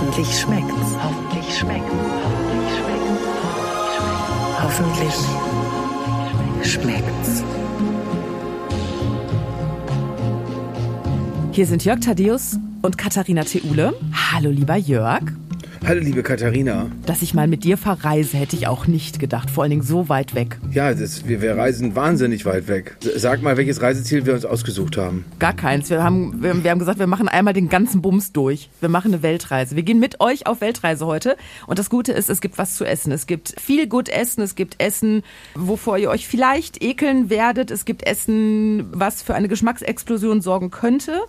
Hoffentlich schmeckt's. Hoffentlich schmeckt's. Hoffentlich schmeckt's. Hoffentlich schmeckt's. Hier sind Jörg Thaddeus und Katharina Theule. Hallo, lieber Jörg. Hallo, liebe Katharina. Dass ich mal mit dir verreise, hätte ich auch nicht gedacht. Vor allen Dingen so weit weg. Ja, das, wir, wir reisen wahnsinnig weit weg. Sag mal, welches Reiseziel wir uns ausgesucht haben. Gar keins. Wir haben, wir, wir haben gesagt, wir machen einmal den ganzen Bums durch. Wir machen eine Weltreise. Wir gehen mit euch auf Weltreise heute. Und das Gute ist, es gibt was zu essen. Es gibt viel gut Essen. Es gibt Essen, wovor ihr euch vielleicht ekeln werdet. Es gibt Essen, was für eine Geschmacksexplosion sorgen könnte.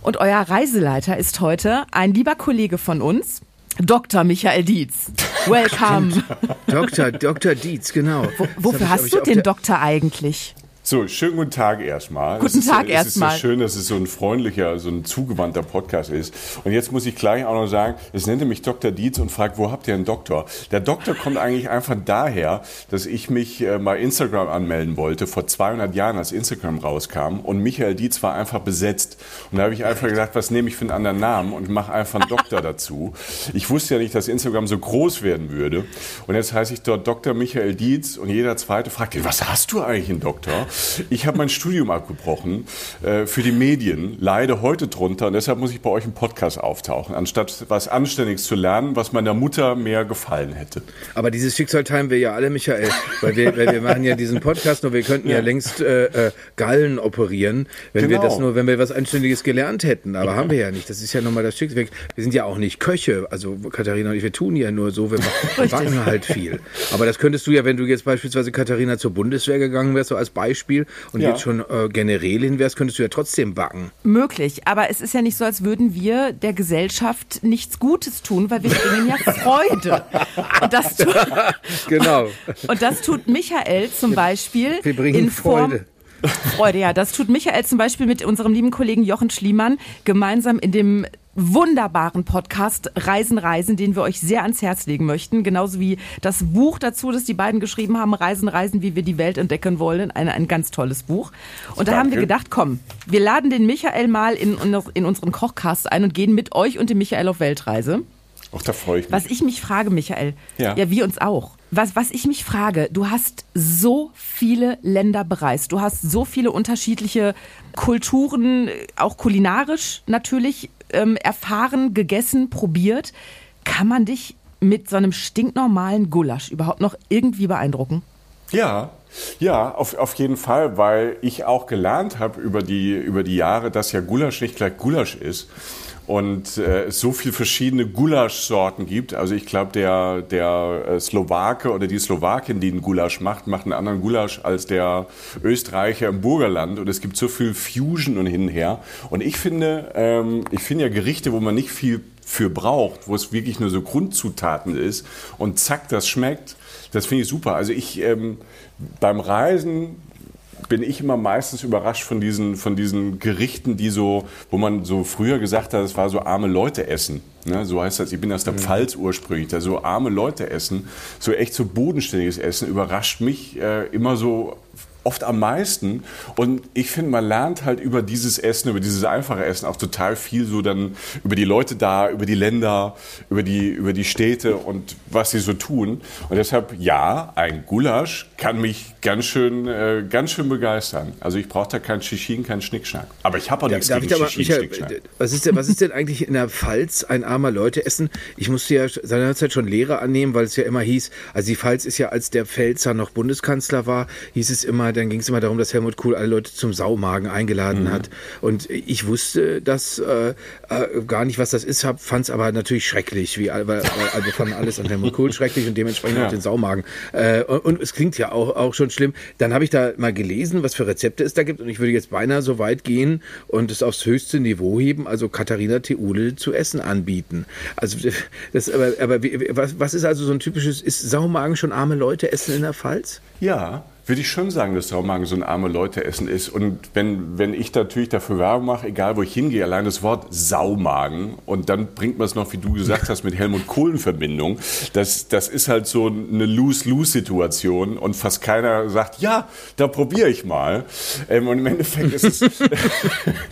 Und euer Reiseleiter ist heute ein lieber Kollege von uns, Dr. Michael Dietz. Welcome. Dr. Dr. Dietz, genau. Wo, wofür hast du den Doktor eigentlich? So, schönen guten Tag erstmal. Guten es Tag ist, erstmal. Es ist so schön, dass es so ein freundlicher, so ein zugewandter Podcast ist. Und jetzt muss ich gleich auch noch sagen, es nennt mich Dr. Dietz und fragt, wo habt ihr einen Doktor? Der Doktor kommt eigentlich einfach daher, dass ich mich äh, bei Instagram anmelden wollte, vor 200 Jahren, als Instagram rauskam. Und Michael Dietz war einfach besetzt. Und da habe ich einfach gedacht, was nehme ich für einen anderen Namen und mache einfach einen Doktor dazu. Ich wusste ja nicht, dass Instagram so groß werden würde. Und jetzt heiße ich dort Dr. Michael Dietz und jeder Zweite fragt, was hast du eigentlich einen Doktor? Ich habe mein Studium abgebrochen äh, für die Medien, leide heute drunter und deshalb muss ich bei euch im Podcast auftauchen, anstatt was Anständiges zu lernen, was meiner Mutter mehr gefallen hätte. Aber dieses Schicksal teilen wir ja alle, Michael, weil wir, weil wir machen ja diesen Podcast und wir könnten ja, ja längst äh, äh, Gallen operieren, wenn genau. wir das nur, wenn wir was Anständiges gelernt hätten. Aber ja. haben wir ja nicht. Das ist ja nochmal das Schicksal. Wir sind ja auch nicht Köche. Also Katharina und ich, wir tun ja nur so, wir machen halt viel. Aber das könntest du ja, wenn du jetzt beispielsweise Katharina zur Bundeswehr gegangen wärst, so als Beispiel, und ja. jetzt schon äh, Generälin wärst, könntest du ja trotzdem backen. Möglich, aber es ist ja nicht so, als würden wir der Gesellschaft nichts Gutes tun, weil wir bringen ja Freude. Und das tut, genau. Und das tut Michael zum Beispiel wir bringen in Form Freude. Freude, ja. Das tut Michael zum Beispiel mit unserem lieben Kollegen Jochen Schliemann gemeinsam in dem wunderbaren Podcast Reisen, Reisen, den wir euch sehr ans Herz legen möchten. Genauso wie das Buch dazu, das die beiden geschrieben haben, Reisen, Reisen, wie wir die Welt entdecken wollen. Ein, ein ganz tolles Buch. Und da Danke. haben wir gedacht, komm, wir laden den Michael mal in, in unseren Kochcast ein und gehen mit euch und dem Michael auf Weltreise. Auch da freue ich mich. Was ich mich frage, Michael, ja, ja wir uns auch. Was, was ich mich frage, du hast so viele Länder bereist, du hast so viele unterschiedliche Kulturen, auch kulinarisch natürlich, ähm, erfahren, gegessen, probiert. Kann man dich mit so einem stinknormalen Gulasch überhaupt noch irgendwie beeindrucken? Ja, ja, auf, auf jeden Fall, weil ich auch gelernt habe über die, über die Jahre, dass ja Gulasch nicht gleich Gulasch ist und äh, so viel verschiedene Gulaschsorten gibt. Also ich glaube, der, der äh, Slowake oder die Slowakin, die einen Gulasch macht, macht einen anderen Gulasch als der Österreicher im Burgerland. Und es gibt so viel Fusion und hin und her. Und ich finde, ähm, ich finde ja Gerichte, wo man nicht viel für braucht, wo es wirklich nur so Grundzutaten ist und zack, das schmeckt. Das finde ich super. Also ich ähm, beim Reisen bin ich immer meistens überrascht von diesen, von diesen Gerichten, die so, wo man so früher gesagt hat, es war so arme Leute essen. Ne? So heißt das, ich bin aus der mhm. Pfalz ursprünglich, da so arme Leute essen, so echt so bodenständiges Essen überrascht mich äh, immer so oft am meisten. Und ich finde, man lernt halt über dieses Essen, über dieses einfache Essen auch total viel so dann über die Leute da, über die Länder, über die, über die Städte und was sie so tun. Und deshalb, ja, ein Gulasch kann mich ganz schön, äh, ganz schön begeistern. Also ich brauche da kein Shishim, kein Schnickschnack. Aber ich habe auch nichts gegen Shishim, Schnickschnack. Was ist, denn, was ist denn eigentlich in der Pfalz ein armer Leute essen? Ich musste ja seinerzeit schon Lehre annehmen, weil es ja immer hieß, also die Pfalz ist ja, als der Pfälzer noch Bundeskanzler war, hieß es immer, dann ging es immer darum, dass Helmut Kohl alle Leute zum Saumagen eingeladen mhm. hat. Und ich wusste das äh, äh, gar nicht, was das ist, fand es aber natürlich schrecklich. Wie, weil, weil, wir fanden alles an Helmut Kohl schrecklich und dementsprechend ja. auch den Saumagen. Äh, und, und, es klingt ja auch, auch schon schlimm. Dann habe ich da mal gelesen, was für Rezepte es da gibt. Und ich würde jetzt beinahe so weit gehen und es aufs höchste Niveau heben, also Katharina Theule zu essen anbieten. Also das, aber, aber wie, was, was ist also so ein typisches, ist Saumagen schon arme Leute essen in der Pfalz? Ja, würde ich schon sagen, dass Saumagen so ein arme Leute-Essen ist. Und wenn, wenn ich natürlich dafür Werbung mache, egal wo ich hingehe, allein das Wort Saumagen und dann bringt man es noch, wie du gesagt hast, mit Helmut Kohl in Verbindung, das, das ist halt so eine Lose-Lose-Situation und fast keiner sagt, ja, da probiere ich mal. Ähm, und im Endeffekt ist es,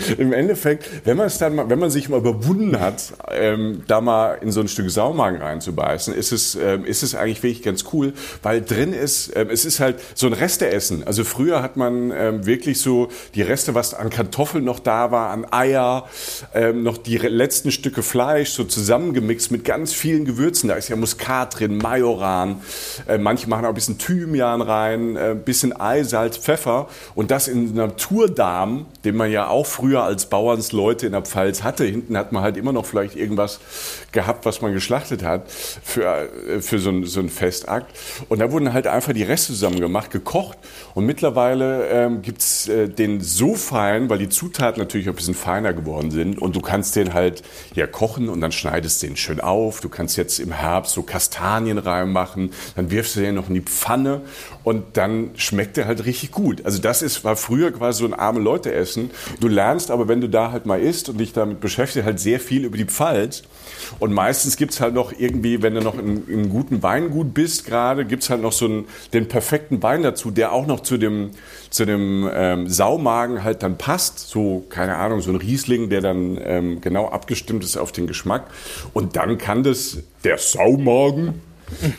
im Endeffekt, wenn man es dann mal, wenn man sich mal überwunden hat, ähm, da mal in so ein Stück Saumagen reinzubeißen, ist es, ähm, ist es eigentlich wirklich ganz cool, weil drin ist, ähm, es ist halt so ein Reste essen. Also früher hat man ähm, wirklich so die Reste, was an Kartoffeln noch da war, an Eier, ähm, noch die letzten Stücke Fleisch so zusammengemixt mit ganz vielen Gewürzen. Da ist ja Muskat drin, Majoran. Äh, manche machen auch ein bisschen Thymian rein, äh, ein bisschen Ei, Salz, Pfeffer. Und das in Naturdarm, den man ja auch früher als Bauernsleute in der Pfalz hatte. Hinten hat man halt immer noch vielleicht irgendwas gehabt, was man geschlachtet hat für, äh, für so, ein, so einen Festakt. Und da wurden halt einfach die Reste zusammen gemacht, gekocht gekocht. Und mittlerweile ähm, gibt es äh, den so fein, weil die Zutaten natürlich ein bisschen feiner geworden sind. Und du kannst den halt ja kochen und dann schneidest den schön auf. Du kannst jetzt im Herbst so Kastanien reinmachen. Dann wirfst du den noch in die Pfanne und dann schmeckt der halt richtig gut. Also das ist, war früher quasi so ein arme Leute essen. Du lernst aber, wenn du da halt mal isst und dich damit beschäftigst, halt sehr viel über die Pfalz. Und meistens gibt es halt noch irgendwie, wenn du noch in, in guten Weingut bist gerade, gibt es halt noch so einen, den perfekten Wein dazu, der auch noch zu dem, zu dem ähm, Saumagen halt dann passt. So, keine Ahnung, so ein Riesling, der dann ähm, genau abgestimmt ist auf den Geschmack. Und dann kann das, der Saumagen,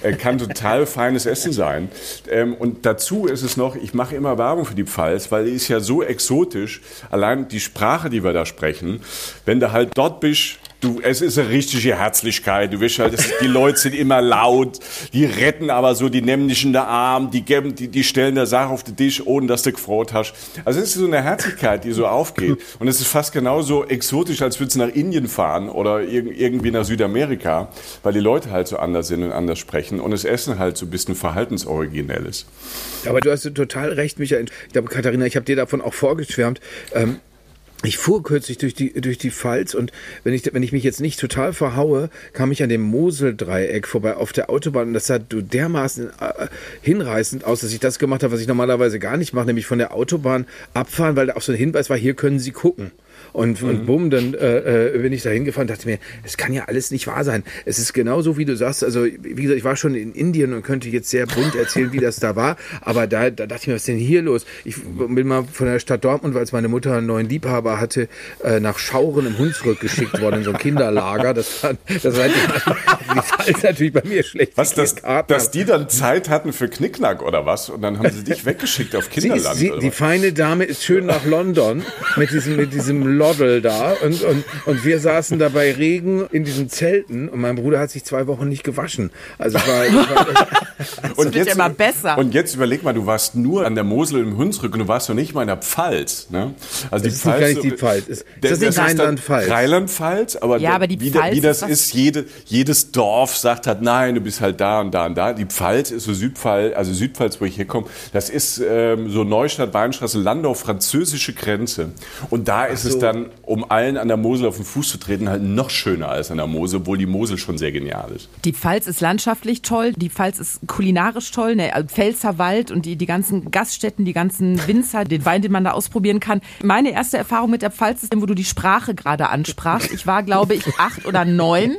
äh, kann total feines Essen sein. Ähm, und dazu ist es noch, ich mache immer Werbung für die Pfalz, weil die ist ja so exotisch. Allein die Sprache, die wir da sprechen, wenn du halt dort bist, Du, es ist eine richtige Herzlichkeit. Du weißt halt, die Leute sind immer laut, die retten aber so, die nehmen dich in den Arm, die geben, die, die stellen der Sache auf den Tisch, ohne dass du gefroht hast. Also es ist so eine Herzlichkeit, die so aufgeht. Und es ist fast genauso exotisch, als würdest du nach Indien fahren oder irgendwie nach Südamerika, weil die Leute halt so anders sind und anders sprechen und das Essen halt so ein bisschen verhaltensoriginell ist. Aber du hast total recht, Michael. Ich glaube, Katharina, ich habe dir davon auch vorgeschwärmt. Ähm, ich fuhr kürzlich durch die, durch die Pfalz und wenn ich, wenn ich mich jetzt nicht total verhaue, kam ich an dem Moseldreieck vorbei auf der Autobahn und das sah dermaßen äh, hinreißend aus, dass ich das gemacht habe, was ich normalerweise gar nicht mache, nämlich von der Autobahn abfahren, weil da auch so ein Hinweis war, hier können Sie gucken. Und, mhm. und bumm, dann äh, äh, bin ich da hingefahren dachte mir, es kann ja alles nicht wahr sein. Es ist genauso, wie du sagst. Also, wie gesagt, ich war schon in Indien und könnte jetzt sehr bunt erzählen, wie das da war. Aber da, da dachte ich mir, was ist denn hier los? Ich bin mal von der Stadt Dortmund, weil es meine Mutter einen neuen Liebhaber hatte, äh, nach Schauren im Hunsrück geschickt worden, in so ein Kinderlager. Das war, das war die natürlich bei mir schlecht. Was, das, dass die dann Zeit hatten für Knickknack oder was? Und dann haben sie dich weggeschickt auf Kinderland. Sie ist, sie, die feine Dame ist schön nach London mit diesem, mit diesem Loddel da und, und, und wir saßen da bei Regen in diesen Zelten und mein Bruder hat sich zwei Wochen nicht gewaschen. Also es war, war und jetzt, immer besser. Und jetzt überleg mal, du warst nur an der Mosel im Hunsrück und du warst noch nicht mal in der Pfalz. Ne? Also das die ist Pfalz, gar nicht die Pfalz. Ist, das, das ist Rheinland-Pfalz. Rheinland-Pfalz, aber, ja, aber die wie, Pfalz wie das ist, ist jede, jedes Dorf sagt halt, nein, du bist halt da und da und da. Die Pfalz ist so Südpfalz, also Südpfalz, wo ich herkomme, das ist ähm, so Neustadt, Weinstraße, Landau, französische Grenze. Und da ist so. es dann um allen an der Mosel auf den Fuß zu treten, halt noch schöner als an der Mosel, obwohl die Mosel schon sehr genial ist. Die Pfalz ist landschaftlich toll, die Pfalz ist kulinarisch toll, ne, also Pfälzer Wald und die, die ganzen Gaststätten, die ganzen Winzer, den Wein, den man da ausprobieren kann. Meine erste Erfahrung mit der Pfalz ist, wo du die Sprache gerade ansprachst. Ich war, glaube ich, acht oder neun.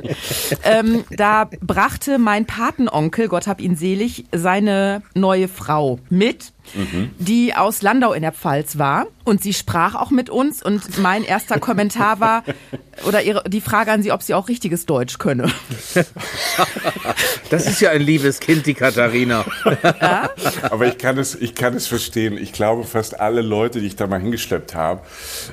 Ähm, da brachte mein Patenonkel, Gott hab ihn selig, seine neue Frau mit mhm. die aus Landau in der Pfalz war. Und sie sprach auch mit uns. Und mein erster Kommentar war, oder ihre, die Frage an sie, ob sie auch richtiges Deutsch könne. Das ist ja ein liebes Kind, die Katharina. Ja? Aber ich kann, es, ich kann es verstehen. Ich glaube, fast alle Leute, die ich da mal hingeschleppt habe,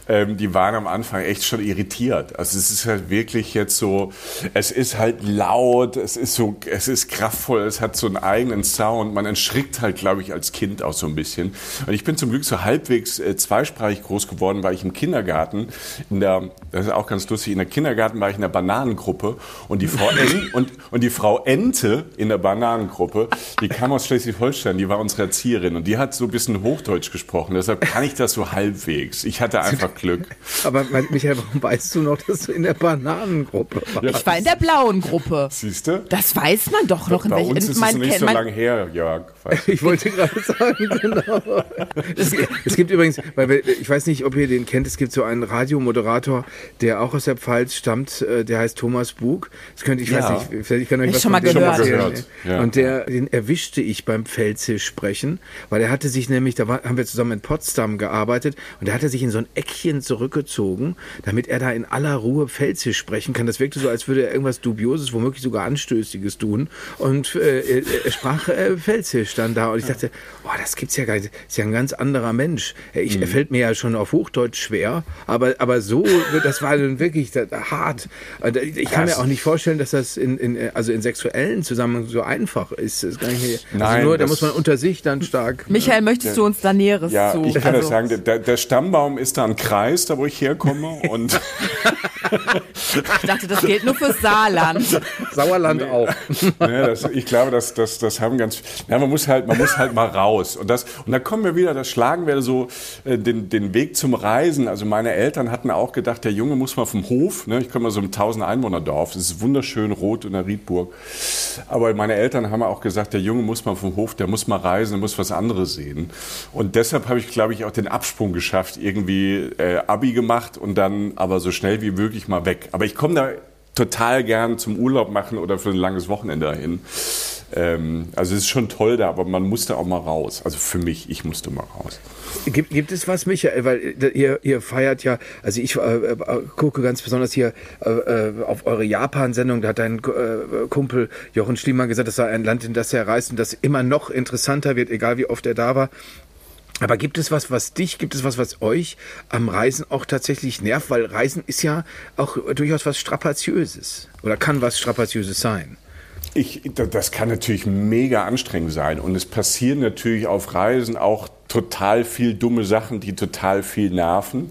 ähm, die waren am Anfang echt schon irritiert. Also es ist halt wirklich jetzt so, es ist halt laut, es ist so, es ist kraftvoll, es hat so einen eigenen Sound. Man entschrickt halt, glaube ich, als Kind auch so ein bisschen. Und ich bin zum Glück so halbwegs äh, zweisprachig groß geworden, weil ich im Kindergarten in der, das ist auch ganz lustig. In der Kindergarten war ich in der Bananengruppe und die Frau, en und, und die Frau Ente in der Bananengruppe, die kam aus Schleswig-Holstein, die war unsere Erzieherin und die hat so ein bisschen Hochdeutsch gesprochen. Deshalb kann ich das so halbwegs. Ich hatte einfach Glück. Aber Michael, warum weißt du noch, dass du in der Bananengruppe warst? Ich war in der blauen Gruppe. Siehst du? Das weiß man doch noch. Bei in uns ist es nicht so lange her, Jörg. Ich wollte gerade sagen, genau. Es, es gibt übrigens, weil wir, ich weiß nicht, ob ihr den kennt, es gibt so einen Radiomoderator, der auch aus der Pfalz stammt, äh, der heißt Thomas Bug. Das könnte ich Ja. weiß nicht, vielleicht ich kann euch Ich was schon mal gehört. Schon mal gehört, ja. Und der, den erwischte ich beim Pfälzisch sprechen, weil er hatte sich nämlich, da war, haben wir zusammen in Potsdam gearbeitet und da hat er sich in so ein Eckchen zurückgezogen, damit er da in aller Ruhe Pfälzisch sprechen kann. Das wirkte so, als würde er irgendwas Dubioses, womöglich sogar Anstößiges tun. Und äh, er, er sprach äh, Pfälzisch dann da und ich dachte, boah, das gibt's ja gar nicht. Ist ja ein ganz anderer Mensch. Ich, Er fällt mir ja schon auf Hochdeutsch schwer, aber, aber so, das war dann wirklich da, da hart. Und Ich kann mir Das- auch nicht vorstellen, dass das in, in, also in sexuellen Zusammenhang so einfach ist. Das kann ich mir, also Nein, nur, da das- muss man unter sich dann stark. Michael, möchtest du uns da Näheres Ja, zu? ich kann das Also, sagen. Der, der Stammbaum ist da ein Kreis, da wo ich herkomme. Und Ich dachte, das gilt nur fürs Saarland. Sauerland auch. ne, das, ich glaube, das, das, das haben ganz. Ja, man muss halt, man muss halt mal raus. Und das, und da kommen wir wieder, das schlagen wir so äh, den, den Weg zum Reisen. Also meine Eltern hatten auch gedacht, der Junge muss mal vom Hof. Ne, ich komme aus so einem 1000 Einwohnerdorf. Das ist wunderschön rot in der Riedburg. Aber meine Eltern haben auch gesagt, der Junge muss mal vom Hof, der muss mal reisen, der muss was anderes sehen. Und deshalb habe ich, glaube ich, auch den Absprung geschafft, irgendwie äh, Abi gemacht und dann aber so schnell wie möglich mal weg. Aber ich komme da total gern zum Urlaub machen oder für ein langes Wochenende dahin. Ähm, also es ist schon toll da, aber man musste auch mal raus. Also für mich, ich musste mal raus. Gibt, gibt es was, Michael? Weil äh, ihr, ihr feiert ja, also ich äh, äh, gucke ganz besonders hier äh, äh, auf eure Japan-Sendung, da hat dein äh, Kumpel Jochen Schliemann gesagt, das sei ein Land, in das er reist und das immer noch interessanter wird, egal wie oft er da war. Aber gibt es was, was dich, gibt es was, was euch am Reisen auch tatsächlich nervt? Weil Reisen ist ja auch durchaus was Strapaziöses. Oder kann was Strapaziöses sein. Ich, das kann natürlich mega anstrengend sein. Und es passieren natürlich auf Reisen auch total viel dumme Sachen, die total viel nerven.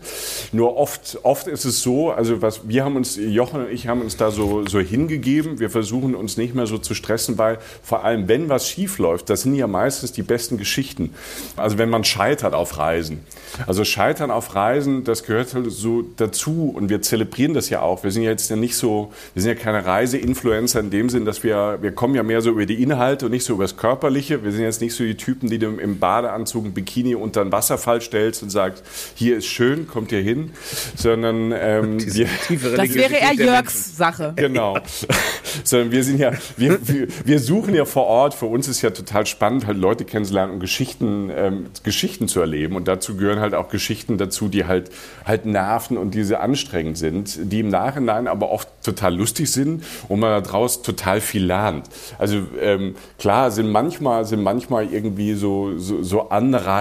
Nur oft, oft ist es so, also was wir haben uns, Jochen und ich haben uns da so, so hingegeben. Wir versuchen uns nicht mehr so zu stressen, weil vor allem, wenn was schief läuft, das sind ja meistens die besten Geschichten. Also wenn man scheitert auf Reisen. Also Scheitern auf Reisen, das gehört halt so dazu und wir zelebrieren das ja auch. Wir sind ja jetzt ja nicht so, wir sind ja keine Reiseinfluencer in dem Sinn, dass wir, wir kommen ja mehr so über die Inhalte und nicht so über das Körperliche. Wir sind jetzt nicht so die Typen, die im Badeanzug, im Bikini unter einen Wasserfall stellst und sagst, hier ist schön, kommt hier hin, sondern ähm, wir, Das wäre eher Jörgs Sache. Genau. Sondern wir sind ja, wir, wir, wir suchen ja vor Ort. Für uns ist ja total spannend, halt Leute kennenzulernen und Geschichten, ähm, Geschichten zu erleben. Und dazu gehören halt auch Geschichten dazu, die halt, halt nerven und diese anstrengend sind, die im Nachhinein aber oft total lustig sind und man daraus total viel lernt. Also ähm, klar sind manchmal, sind manchmal irgendwie so, so, so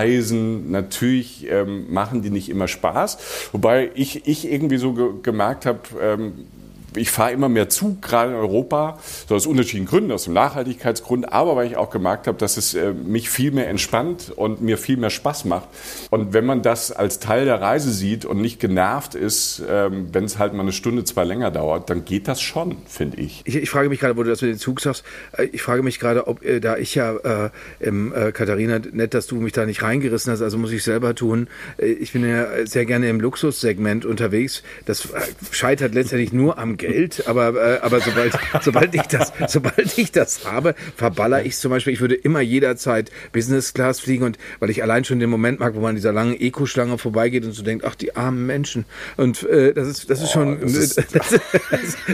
Anreisen, natürlich ähm, machen die nicht immer Spaß. Wobei ich, ich irgendwie so ge gemerkt habe, ähm, ich fahre immer mehr Zug, gerade in Europa, so aus unterschiedlichen Gründen, aus dem Nachhaltigkeitsgrund, aber weil ich auch gemerkt habe, dass es äh, mich viel mehr entspannt und mir viel mehr Spaß macht. Und wenn man das als Teil der Reise sieht und nicht genervt ist, ähm, wenn es halt mal eine Stunde, zwei länger dauert, dann geht das schon, finde ich. Ich, ich frage mich gerade, wo du das mit dem Zug sagst, äh, ich frage mich gerade, ob, äh, da ich ja, äh, im, Katharina, nett, dass du mich da nicht reingerissen hast, also muss ich selber tun. Ich bin ja sehr gerne im Luxussegment unterwegs. Das scheitert letztendlich nur am Geld, aber, äh, aber sobald, sobald, ich das, sobald ich das habe, verballer ich zum Beispiel. Ich würde immer jederzeit Business Class fliegen und weil ich allein schon den Moment mag, wo man an dieser langen Eco-Schlange vorbeigeht und so denkt, ach, die armen Menschen. Und äh, das ist, das ist schon, das ist- das, das,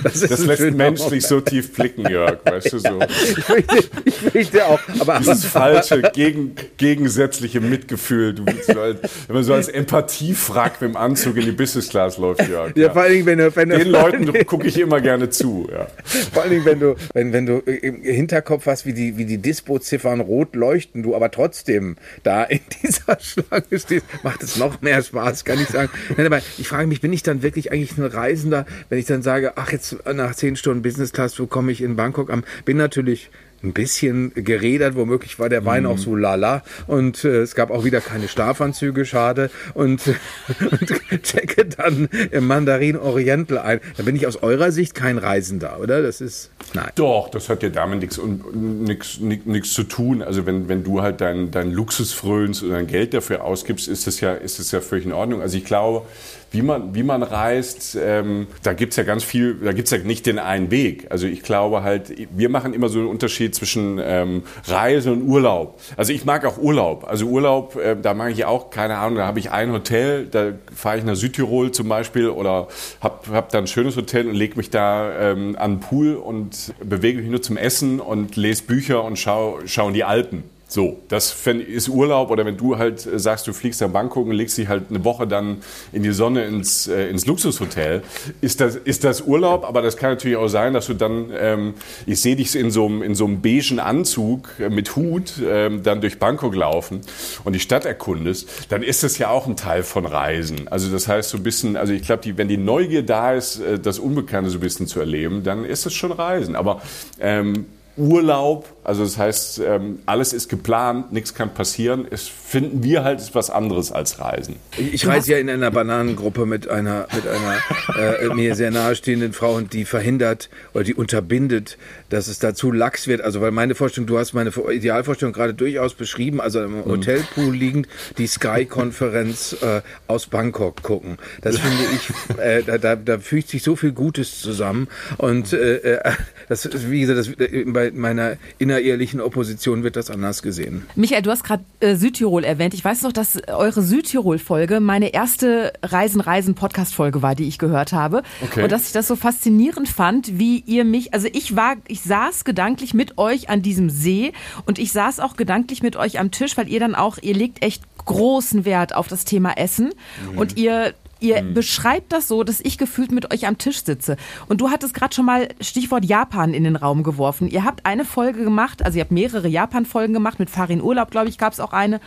das ist Das lässt menschlich so tief blicken, Jörg, weißt du so. ich fürchte, ich fürchte auch. Aber, aber Dieses falsche, gegen, gegensätzliche Mitgefühl, du, so als, wenn man so als Empathiefrack mit dem Anzug in die Business Class läuft, Jörg. ja, vor allen Dingen, wenn du, wenn Den Leuten gucke ich immer gerne zu. Ja. vor Dingen, wenn du, wenn, wenn du im Hinterkopf hast, wie die, wie die Dispo-Ziffern rot leuchten, du aber trotzdem da in dieser Schlange stehst, macht es noch mehr Spaß, kann ich sagen. Nein, aber ich frage mich, bin ich dann wirklich eigentlich ein Reisender, wenn ich dann sage, ach, jetzt nach zehn Stunden Business Class, wo komme ich in Bangkok am, bin natürlich ein bisschen gerädert, womöglich war der Wein auch so lala und äh, es gab auch wieder keine Schlafanzüge, schade und, und checke dann im Mandarin Oriental ein. Da bin ich aus eurer Sicht kein Reisender, oder? Das ist, nein. Doch, das hat ja damit nichts zu tun. Also wenn, wenn du halt dein, dein Luxus frönst und dein Geld dafür ausgibst, ist das ja, ist das ja völlig in Ordnung. Also ich glaube, wie man, wie man reist, ähm, da gibt's ja ganz viel, da gibt's ja nicht den einen Weg. Also ich glaube halt, wir machen immer so einen Unterschied zwischen ähm, Reise und Urlaub. Also ich mag auch Urlaub. Also Urlaub, äh, da mag ich auch, keine Ahnung, da habe ich ein Hotel, da fahre ich nach Südtirol zum Beispiel oder habe hab da ein schönes Hotel und lege mich da ähm, an den Pool und bewege mich nur zum Essen und lese Bücher und schaue schau in die Alpen. So, das ist Urlaub oder wenn du halt äh, sagst, du fliegst nach Bangkok und legst dich halt eine Woche dann in die Sonne ins, äh, ins Luxushotel, ist das, ist das Urlaub, aber das kann natürlich auch sein, dass du dann, ähm, ich sehe dich in so einem, in so einem beigen Anzug äh, mit Hut ähm, dann durch Bangkok laufen und die Stadt erkundest, dann ist das ja auch ein Teil von Reisen. Also das heißt so ein bisschen, also ich glaube, wenn die Neugier da ist, äh, das Unbekannte so ein bisschen zu erleben, dann ist das schon Reisen. Aber ähm, Urlaub, also das heißt, ähm, alles ist geplant, nichts kann passieren. Es finden wir halt was anderes als Reisen. Ich reise ja in einer Bananengruppe mit einer mit einer äh, mir sehr nahestehenden Frau und die verhindert oder die unterbindet, dass es dazu lax wird. Also weil meine Vorstellung, du hast meine Idealvorstellung gerade durchaus beschrieben, also im mhm. Hotelpool liegend die Sky-Konferenz äh, aus Bangkok gucken. Das finde ich, äh, da, da, da fügt sich so viel Gutes zusammen und äh, äh das wie gesagt, das, bei meiner innerehrlichen Opposition wird das anders gesehen. Michael, du hast gerade äh, Südtirol erwähnt. Ich weiß noch, dass eure Südtirol-Folge meine erste Reisen-Reisen-Podcast-Folge war, die ich gehört habe. Okay. Und dass ich das so faszinierend fand, wie ihr mich, also ich war, ich saß gedanklich mit euch an diesem See und ich saß auch gedanklich mit euch am Tisch, weil ihr dann auch, ihr legt echt großen Wert auf das Thema Essen mhm. und ihr Ihr hm. beschreibt das so, dass ich gefühlt mit euch am Tisch sitze. Und du hattest gerade schon mal Stichwort Japan in den Raum geworfen. Ihr habt eine Folge gemacht, also ihr habt mehrere Japan-Folgen gemacht, mit Farin Urlaub, glaube ich, gab es auch eine.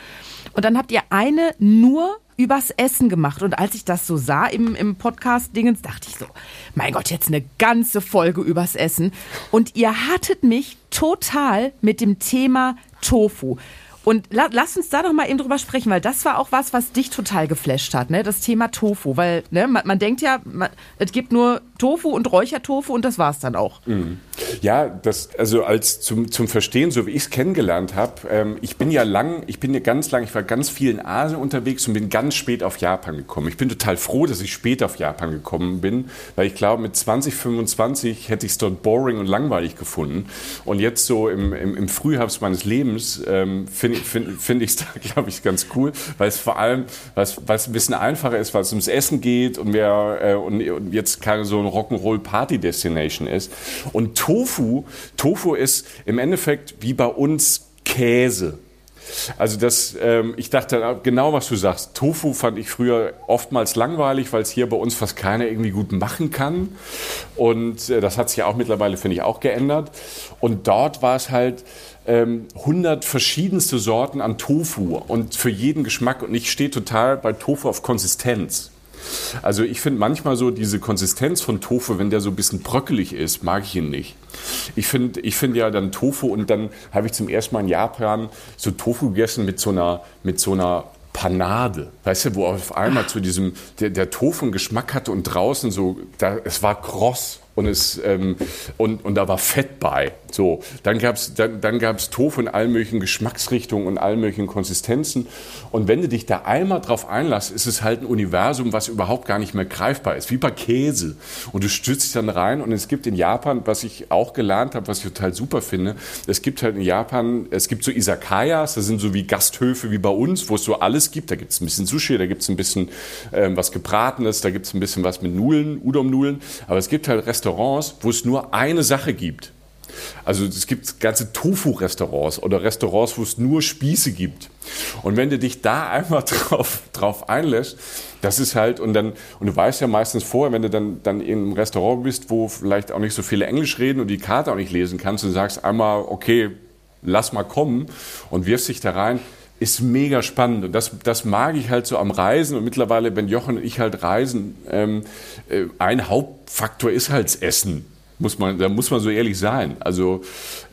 Und dann habt ihr eine nur übers Essen gemacht. Und als ich das so sah im, im Podcast-Dingens, dachte ich so, mein Gott, jetzt eine ganze Folge übers Essen. Und ihr hattet mich total mit dem Thema Tofu. Und la lass uns da doch mal eben drüber sprechen, weil das war auch was, was dich total geflasht hat, ne? Das Thema Tofu, weil ne, man, man denkt ja, man, es gibt nur Tofu und Räuchertofu und das war's dann auch. Mhm. Ja, das also als zum, zum Verstehen, so wie ich es kennengelernt habe, ähm, ich bin ja lang, ich bin ja ganz lang, ich war ganz viel in Asien unterwegs und bin ganz spät auf Japan gekommen. Ich bin total froh, dass ich spät auf Japan gekommen bin, weil ich glaube, mit 20, 25 hätte ich es dort boring und langweilig gefunden. Und jetzt so im, im, im Frühherbst meines Lebens ähm, finde find, find ich es da, glaube ich, ganz cool, weil es vor allem, es ein bisschen einfacher ist, weil es ums Essen geht und, mehr, äh, und, und jetzt keine so eine Rock'n'Roll-Party-Destination ist. Und Tofu, Tofu ist im Endeffekt wie bei uns Käse. Also das, ähm, ich dachte genau, was du sagst. Tofu fand ich früher oftmals langweilig, weil es hier bei uns fast keiner irgendwie gut machen kann. Und äh, das hat sich ja auch mittlerweile, finde ich, auch geändert. Und dort war es halt, ähm, 100 verschiedenste Sorten an Tofu und für jeden Geschmack. Und ich stehe total bei Tofu auf Konsistenz. Also ich finde manchmal so diese Konsistenz von Tofu, wenn der so ein bisschen bröckelig ist, mag ich ihn nicht. Ich finde ich find ja dann Tofu und dann habe ich zum ersten Mal in Japan so Tofu gegessen mit so einer, mit so einer Panade, weißt du, wo auf einmal zu diesem, der, der Tofu einen Geschmack hatte und draußen so, da, es war kross und, es, ähm, und, und da war Fett bei. So, dann gab es dann, dann gab's Tofu in allen möglichen Geschmacksrichtungen und allen möglichen Konsistenzen. Und wenn du dich da einmal drauf einlässt, ist es halt ein Universum, was überhaupt gar nicht mehr greifbar ist, wie bei Käse. Und du stützt dich dann rein und es gibt in Japan, was ich auch gelernt habe, was ich total super finde, es gibt halt in Japan, es gibt so Isakayas, das sind so wie Gasthöfe wie bei uns, wo es so alles gibt. Da gibt es ein bisschen Sushi, da gibt es ein bisschen ähm, was Gebratenes, da gibt es ein bisschen was mit Nudeln, Udon-Nudeln. Aber es gibt halt Restaurants, wo es nur eine Sache gibt. Also es gibt ganze Tofu-Restaurants oder Restaurants, wo es nur Spieße gibt. Und wenn du dich da einmal drauf, drauf einlässt, das ist halt, und dann, und du weißt ja meistens vorher, wenn du dann, dann in einem Restaurant bist, wo vielleicht auch nicht so viele Englisch reden und die Karte auch nicht lesen kannst, und sagst einmal, okay, lass mal kommen und wirfst dich da rein, ist mega spannend. Und das, das mag ich halt so am Reisen. Und mittlerweile, wenn Jochen und ich halt reisen, ähm, äh, ein Hauptfaktor ist halt das Essen. Muss man, da muss man so ehrlich sein. Also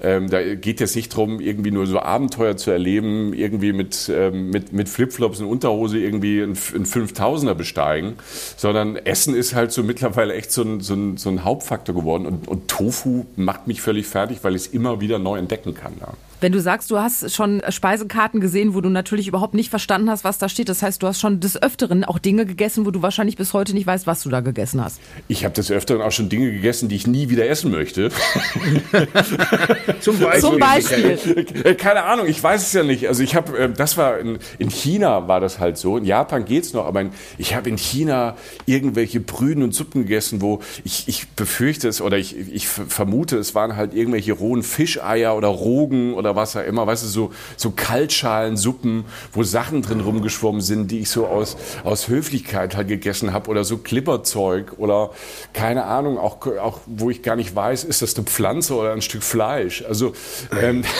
ähm, da geht es nicht darum, irgendwie nur so Abenteuer zu erleben, irgendwie mit, ähm, mit, mit Flipflops und Unterhose irgendwie einen, einen 5000er besteigen, sondern Essen ist halt so mittlerweile echt so ein, so ein, so ein Hauptfaktor geworden. Und, und Tofu macht mich völlig fertig, weil ich es immer wieder neu entdecken kann. Ja. Wenn du sagst, du hast schon Speisekarten gesehen, wo du natürlich überhaupt nicht verstanden hast, was da steht, das heißt, du hast schon des Öfteren auch Dinge gegessen, wo du wahrscheinlich bis heute nicht weißt, was du da gegessen hast. Ich habe des Öfteren auch schon Dinge gegessen, die ich nie wieder essen möchte. Zum Beispiel. Zum Beispiel. Äh, Keine Ahnung, ich weiß es ja nicht. Also ich habe, äh, das war in, in China war das halt so. In Japan geht's noch, aber in, ich habe in China irgendwelche Brühen und Suppen gegessen, wo ich, ich befürchte es oder ich, ich vermute, es waren halt irgendwelche rohen Fischeier oder Rogen oder was auch immer, weißt du, so, so Kaltschalensuppen, wo Sachen drin rumgeschwommen sind, die ich so aus, aus Höflichkeit halt gegessen habe oder so Klipperzeug oder keine Ahnung, auch, auch wo ich gar nicht weiß, ist das eine Pflanze oder ein Stück Fleisch. Also ähm,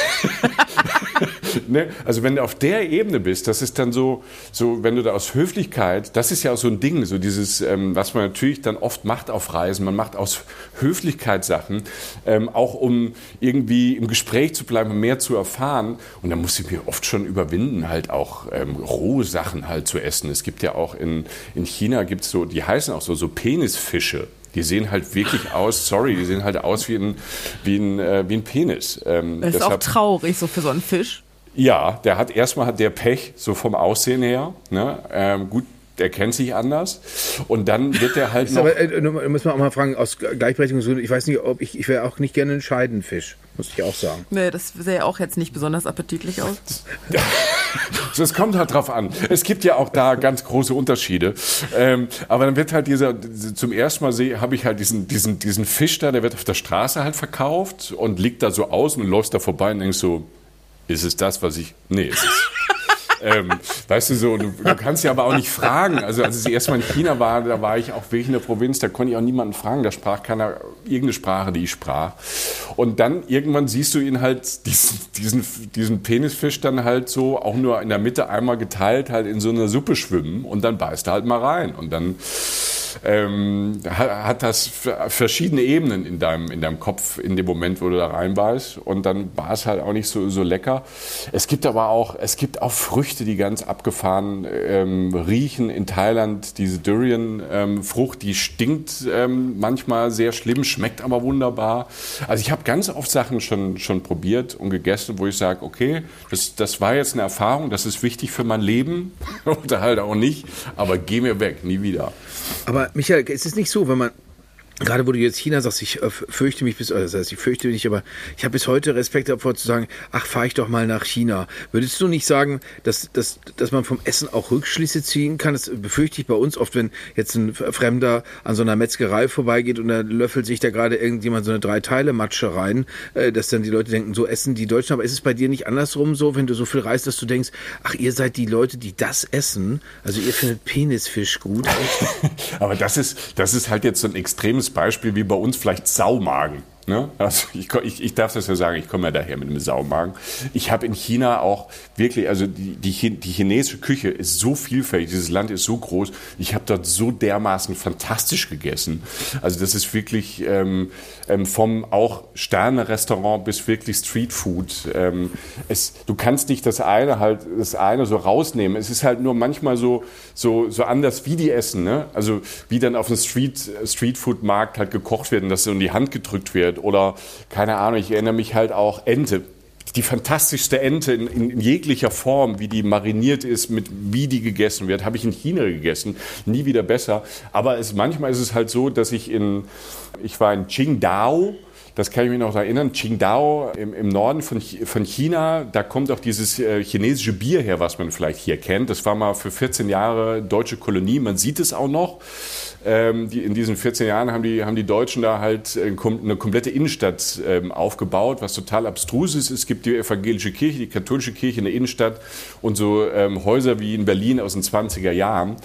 ne? Also wenn du auf der Ebene bist, das ist dann so, so, wenn du da aus Höflichkeit, das ist ja auch so ein Ding, so dieses, ähm, was man natürlich dann oft macht auf Reisen, man macht aus Höflichkeit Sachen, ähm, auch um irgendwie im Gespräch zu bleiben und mehr zu erfahren. Und da muss ich mir oft schon überwinden, halt auch ähm, rohe Sachen halt zu essen. Es gibt ja auch in, in China gibt's so, die heißen auch so, so Penisfische. Die sehen halt wirklich aus, sorry, die sehen halt aus wie ein, wie ein, äh, wie ein Penis. Ähm, Das ist auch deshalb- traurig, so für so einen Fisch. Ja, der hat erstmal hat der Pech, so vom Aussehen her. Ne? Ähm, gut, der kennt sich anders. Und dann wird der halt Ist noch. aber, äh, nur- muss man auch mal fragen, aus Gleichberechtigungsgründen, ich weiß nicht, ob ich, ich wäre auch nicht gerne ein Scheidenfisch, muss ich auch sagen. Nee, das sähe auch jetzt nicht besonders appetitlich aus. So, Es kommt halt drauf an. Es gibt ja auch da ganz große Unterschiede. Ähm, aber dann wird halt dieser, zum ersten Mal sehe, habe ich halt diesen, diesen, diesen Fisch da, der wird auf der Straße halt verkauft und liegt da so aus und läufst da vorbei und denkst so, ist es das, was ich. Nee, ist es. ähm, weißt du so, du, du kannst ja aber auch nicht fragen. Also als ich erst mal in China war, da war ich auch wirklich in der Provinz, da konnte ich auch niemanden fragen, da sprach keiner irgendeine Sprache, die ich sprach. Und dann irgendwann siehst du ihn halt, diesen, diesen, diesen Penisfisch dann halt so auch nur in der Mitte einmal geteilt, halt in so einer Suppe schwimmen und dann beißt er halt mal rein. Und dann ähm, ha- hat das verschiedene Ebenen in deinem, in deinem Kopf in dem Moment, wo du da reinbeißt. Und dann war es halt auch nicht so, so lecker. Es gibt aber auch, es gibt auch Früchte, die ganz abgefahren ähm, riechen. In Thailand diese Durian-Frucht, die stinkt ähm, manchmal sehr schlimm, schmeckt aber wunderbar. Also ich habe ganz oft Sachen schon, schon probiert und gegessen, wo ich sage, okay, das, das war jetzt eine Erfahrung, das ist wichtig für mein Leben oder halt auch nicht, aber geh mir weg, nie wieder. Aber Michael, ist es nicht so, wenn man, gerade wo du jetzt China sagst, ich äh, fürchte mich bis, also das heißt, ich fürchte mich nicht, aber ich habe bis heute Respekt davor zu sagen, ach, fahre ich doch mal nach China. Würdest du nicht sagen, dass, dass, dass man vom Essen auch Rückschlüsse ziehen kann? Das befürchte ich bei uns oft, wenn jetzt ein Fremder an so einer Metzgerei vorbeigeht und da löffelt sich da gerade irgendjemand so eine Drei-Teile-Matsche rein, äh, dass dann die Leute denken, so essen die Deutschen. Aber ist es bei dir nicht andersrum so, wenn du so viel reist, dass du denkst, ach, ihr seid die Leute, die das essen? Also ihr findet Penisfisch gut. Aber das ist, das ist halt jetzt so ein extremes Beispiel wie bei uns vielleicht Saumagen. Ne? Also ich, ich, ich darf das ja sagen, ich komme ja daher mit einem Saumagen. Ich habe in China auch wirklich, also die, die, die chinesische Küche ist so vielfältig, dieses Land ist so groß. Ich habe dort so dermaßen fantastisch gegessen. Also das ist wirklich ähm, ähm, vom auch Sterne-Restaurant bis wirklich Streetfood. Ähm, du kannst nicht das eine halt das eine so rausnehmen. Es ist halt nur manchmal so so so anders wie die essen. Ne? Also wie dann auf dem Street Streetfood-Markt halt gekocht wird und das so in die Hand gedrückt wird oder keine Ahnung. Ich erinnere mich halt auch Ente die fantastischste Ente in, in, jeglicher Form, wie die mariniert ist, mit wie die gegessen wird, habe ich in China gegessen. Nie wieder besser. Aber es, manchmal ist es halt so, dass ich in, ich war in Qingdao, das kann ich mich noch erinnern, Qingdao im, im Norden von, von China, da kommt auch dieses äh, chinesische Bier her, was man vielleicht hier kennt. Das war mal für 14 Jahre deutsche Kolonie, man sieht es auch noch. Ähm, die, in diesen 14 Jahren haben die, haben die Deutschen da halt äh, eine komplette Innenstadt ähm, aufgebaut, was total abstrus ist. Es gibt die evangelische Kirche, die katholische Kirche in der Innenstadt und so ähm, Häuser wie in Berlin aus den 20er Jahren.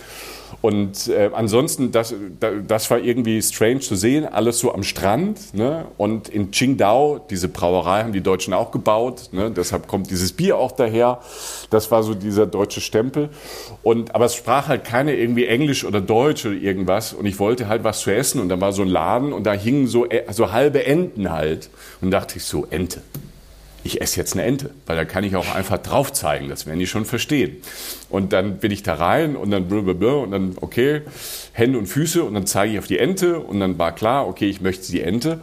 Und äh, ansonsten, das, das war irgendwie strange zu sehen, alles so am Strand. Ne? Und in Qingdao, diese Brauerei haben die Deutschen auch gebaut. Ne? Deshalb kommt dieses Bier auch daher. Das war so dieser deutsche Stempel. Und, aber es sprach halt keine irgendwie Englisch oder Deutsch oder irgendwas. Und ich wollte halt was zu essen. Und da war so ein Laden und da hingen so, äh, so halbe Enten halt. Und dachte ich so, Ente ich esse jetzt eine Ente, weil da kann ich auch einfach drauf zeigen, das werden die schon verstehen. Und dann bin ich da rein und dann blablabla und dann, okay, Hände und Füße und dann zeige ich auf die Ente und dann war klar, okay, ich möchte die Ente.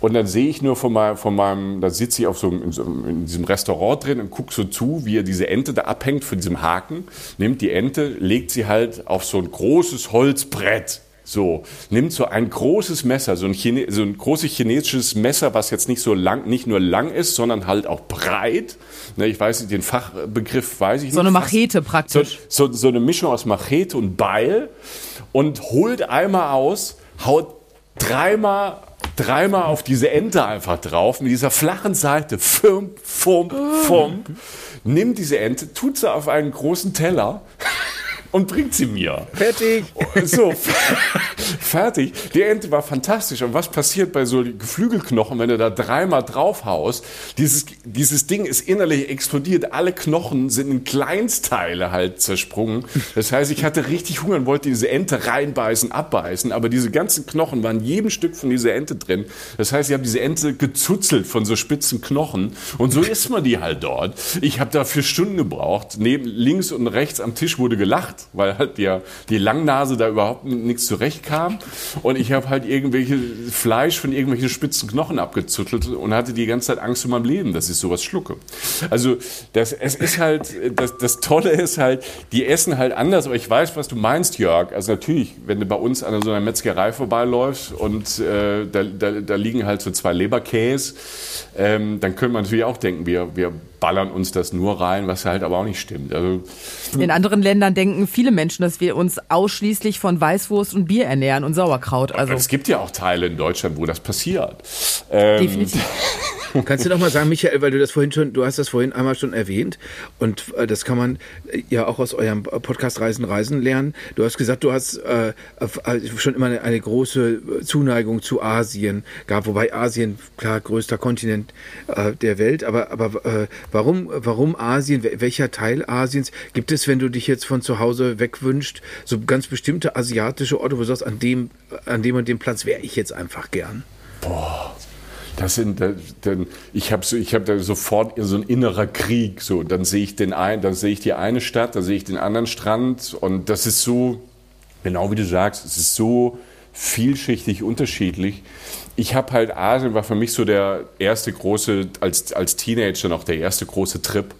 Und dann sehe ich nur von meinem, von meinem da sitze ich auf so, in, so, in diesem Restaurant drin und gucke so zu, wie er diese Ente da abhängt von diesem Haken, nimmt die Ente, legt sie halt auf so ein großes Holzbrett so, nimmt so ein großes Messer, so ein, Chine so ein großes chinesisches Messer, was jetzt nicht so lang, nicht nur lang ist, sondern halt auch breit. Ne, ich weiß nicht, den Fachbegriff weiß ich nicht. So eine Machete praktisch. So, so, so eine Mischung aus Machete und Beil und holt einmal aus, haut dreimal dreimal auf diese Ente einfach drauf, mit dieser flachen Seite, fump, fump, fump, nimmt diese Ente, tut sie auf einen großen Teller, und bringt sie mir. Fertig. So, fertig. Die Ente war fantastisch. Und was passiert bei so Geflügelknochen, wenn du da dreimal drauf haust? Dieses, dieses Ding ist innerlich explodiert. Alle Knochen sind in Kleinstteile halt zersprungen. Das heißt, ich hatte richtig Hunger und wollte diese Ente reinbeißen, abbeißen. Aber diese ganzen Knochen waren in jedem Stück von dieser Ente drin. Das heißt, ich habe diese Ente gezuzelt von so spitzen Knochen. Und so isst man die halt dort. Ich habe da vier Stunden gebraucht. Neben, links und rechts am Tisch wurde gelacht weil halt die, die Langnase da überhaupt nichts zurechtkam. Und ich habe halt irgendwelche Fleisch von irgendwelchen spitzen Knochen abgezuttelt und hatte die ganze Zeit Angst um mein Leben, dass ich sowas schlucke. Also das, es ist halt, das, das Tolle ist halt, die essen halt anders, aber ich weiß, was du meinst, Jörg. Also natürlich, wenn du bei uns an so einer Metzgerei vorbeiläufst und äh, da, da, da liegen halt so zwei Leberkäse, ähm, dann könnte man natürlich auch denken, wir, wir ballern uns das nur rein, was halt aber auch nicht stimmt. Also, In anderen Ländern denken viele Menschen, dass wir uns ausschließlich von Weißwurst und Bier ernähren und Sauerkraut. Also es gibt ja auch Teile in Deutschland, wo das passiert. Ähm, definitiv. Kannst du noch mal sagen, Michael, weil du das vorhin schon, du hast das vorhin einmal schon erwähnt und äh, das kann man äh, ja auch aus eurem Podcast Reisen Reisen lernen. Du hast gesagt, du hast äh, schon immer eine, eine, große Zuneigung zu Asien gehabt, wobei Asien klar größter Kontinent äh, der Welt, aber aber äh, warum warum Asien? Welcher Teil Asiens gibt es, wenn du dich jetzt von zu Hause wegwünscht, so ganz bestimmte asiatische Orte, wo du sagst, an dem an dem und dem Platz wäre ich jetzt einfach gern? Boah. Das sind, dann, ich habe so, ich habe da sofort so ein innerer Krieg. So, dann sehe ich den ein, dann sehe ich die eine Stadt, dann sehe ich den anderen Strand und das ist so, genau wie du sagst, es ist so vielschichtig unterschiedlich. Ich habe halt Asien war für mich so der erste große als als Teenager noch der erste große Trip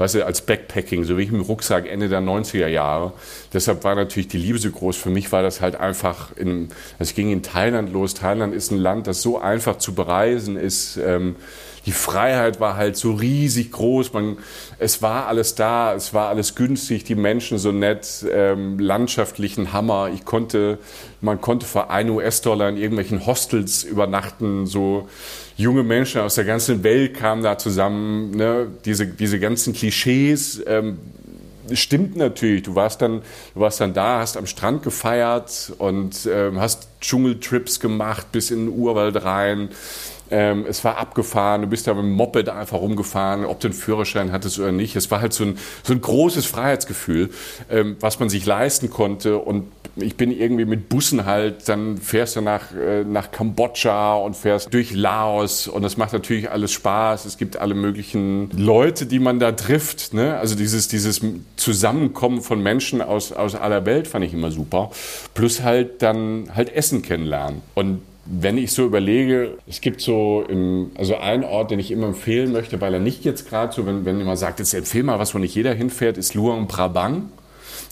weißt du, als Backpacking, so wie ich dem Rucksack Ende der 90er Jahre. Deshalb war natürlich die Liebe so groß. Für mich war das halt einfach, in, es ging in Thailand los. Thailand ist ein Land, das so einfach zu bereisen ist. Ähm, die Freiheit war halt so riesig groß. Man, es war alles da, es war alles günstig, die Menschen so nett, ähm, landschaftlichen Hammer. Ich konnte, man konnte für ein US-Dollar in irgendwelchen Hostels übernachten, so junge Menschen aus der ganzen Welt kamen da zusammen. Ne? Diese, diese ganzen Klischees ähm, stimmt natürlich. Du warst dann, du warst dann da, hast am Strand gefeiert und ähm, hast Dschungeltrips gemacht bis in den Urwald rein. Ähm, es war abgefahren, du bist da mit dem Moped einfach rumgefahren, ob du einen Führerschein hattest oder nicht. Es war halt so ein, so ein großes Freiheitsgefühl, ähm, was man sich leisten konnte. Und ich bin irgendwie mit Bussen halt, dann fährst du nach, äh, nach Kambodscha und fährst durch Laos und das macht natürlich alles Spaß. Es gibt alle möglichen Leute, die man da trifft. Ne? Also dieses, dieses Zusammenkommen von Menschen aus, aus aller Welt fand ich immer super. Plus halt dann halt Essen kennenlernen. Und wenn ich so überlege, es gibt so im, also einen Ort, den ich immer empfehlen möchte, weil er nicht jetzt gerade so, wenn, wenn jemand sagt, jetzt empfehle mal was, wo nicht jeder hinfährt, ist Luang Prabang.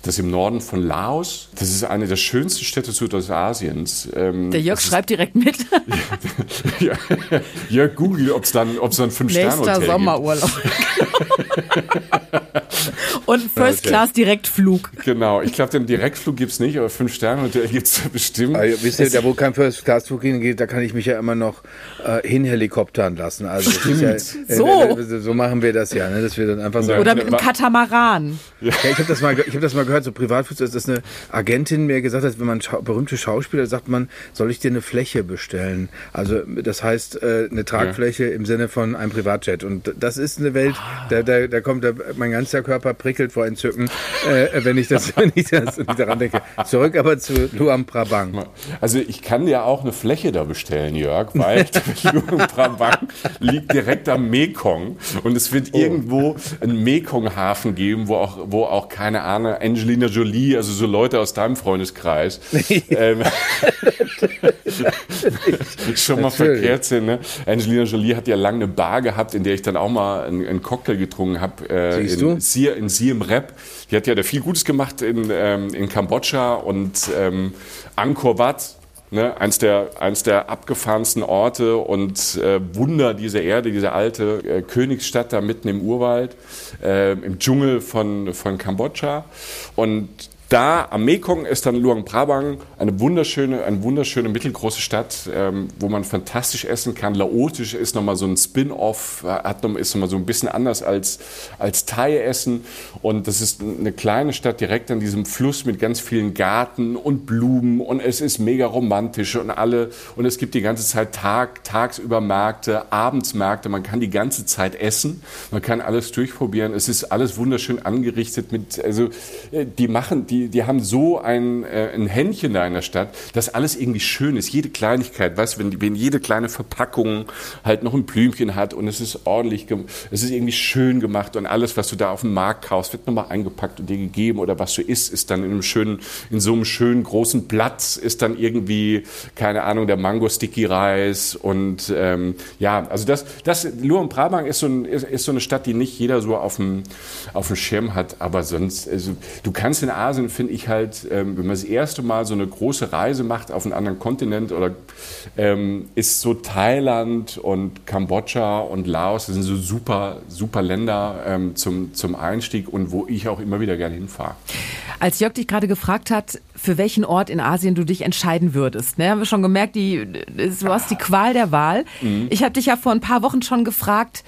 Das ist im Norden von Laos. Das ist eine der schönsten Städte Südostasiens. Ähm, der Jörg schreibt direkt mit. ja, Jörg google, ob es dann, ob's dann fünf Sterne Nächster Sommerurlaub. Und First Okay. Class Direktflug. Genau, ich glaube, den Direktflug gibt's nicht, aber fünf Sterne Hotel gibt's bestimmt. Also, wisst ihr, da wo kein First Class Flug hingeht, da kann ich mich ja immer noch äh, hinhelikoptern lassen. Also ist ja, äh, So. äh, so machen wir das ja, ne? dass wir dann einfach sagen. Oder mit einem Katamaran. Ja, ich habe das mal, ich habe das mal gehört, so Privatflug, dass eine Agentin mir gesagt hat, wenn man schau berühmte Schauspieler sagt man, soll ich dir eine Fläche bestellen? Also das heißt äh, eine Tragfläche im Sinne von einem Privatjet. Und das ist eine Welt, da, da, da kommt da, mein ganzer Körper prickelt vor Entzücken, äh, wenn ich das, wenn ich das wenn ich daran denke. Zurück aber zu Luam Prabang. Also ich kann dir auch eine Fläche da bestellen, Jörg, weil Luang Prabang liegt direkt am Mekong und es wird irgendwo einen Mekong-Hafen geben, wo auch, wo auch keine Ahnung, Angelina Jolie, also so Leute aus deinem Freundeskreis, ähm, schon mal Natürlich. verkehrt sind. Ne? Angelina Jolie hat ja lange eine Bar gehabt, in der ich dann auch mal einen, einen Cocktail getrunken habe. Äh, Siehst in du? Siem, in Siem Reap. Die hat ja da viel Gutes gemacht in, ähm, in Kambodscha und ähm, Angkor Wat. Ne, eins, der, eins der abgefahrensten Orte und äh, Wunder dieser Erde, diese alte äh, Königsstadt da mitten im Urwald, äh, im Dschungel von, von Kambodscha. Und da am Mekong ist dann Luang Prabang eine wunderschöne, eine wunderschöne mittelgroße Stadt, ähm, wo man fantastisch essen kann. Laotisch ist nochmal so ein Spin-off, hat noch, ist nochmal so ein bisschen anders als, als Thai-Essen. Und das ist eine kleine Stadt direkt an diesem Fluss mit ganz vielen Garten und Blumen und es ist mega romantisch und alle, und es gibt die ganze Zeit Tag, tagsüber Märkte, Abendsmärkte, man kann die ganze Zeit essen, man kann alles durchprobieren. Es ist alles wunderschön angerichtet mit, also äh, die machen, die, die haben so ein, äh, ein Händchen da in der Stadt, dass alles irgendwie schön ist. Jede Kleinigkeit, weißt wenn, die- wenn jede kleine Verpackung halt noch ein Blümchen hat und es ist ordentlich, es ist irgendwie schön gemacht und alles, was du da auf dem Markt kaufst, wird nochmal eingepackt und dir gegeben oder was du isst, ist dann in einem schönen, in so einem schönen großen Platz, ist dann irgendwie, keine Ahnung, der Mango Sticky Reis und ähm, ja, also das, das Luang Prabang ist so, ein, ist, ist so eine Stadt, die nicht jeder so auf dem, auf dem Schirm hat, aber sonst, also du kannst in Asien, finde ich halt, ähm, wenn man das erste Mal so eine große Reise macht auf einen anderen Kontinent oder ähm, ist so Thailand und Kambodscha und Laos, das sind so super, super Länder ähm, zum, zum Einstieg und wo ich auch immer wieder gerne hinfahre. Als Jörg dich gerade gefragt hat, für welchen Ort in Asien du dich entscheiden würdest, ne, haben wir schon gemerkt, die, du hast die Qual der Wahl. Ich habe dich ja vor ein paar Wochen schon gefragt,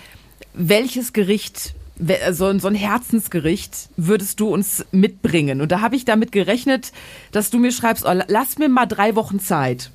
welches Gericht, so, so ein Herzensgericht würdest du uns mitbringen? Und da habe ich damit gerechnet, dass du mir schreibst, oh, lass mir mal drei Wochen Zeit.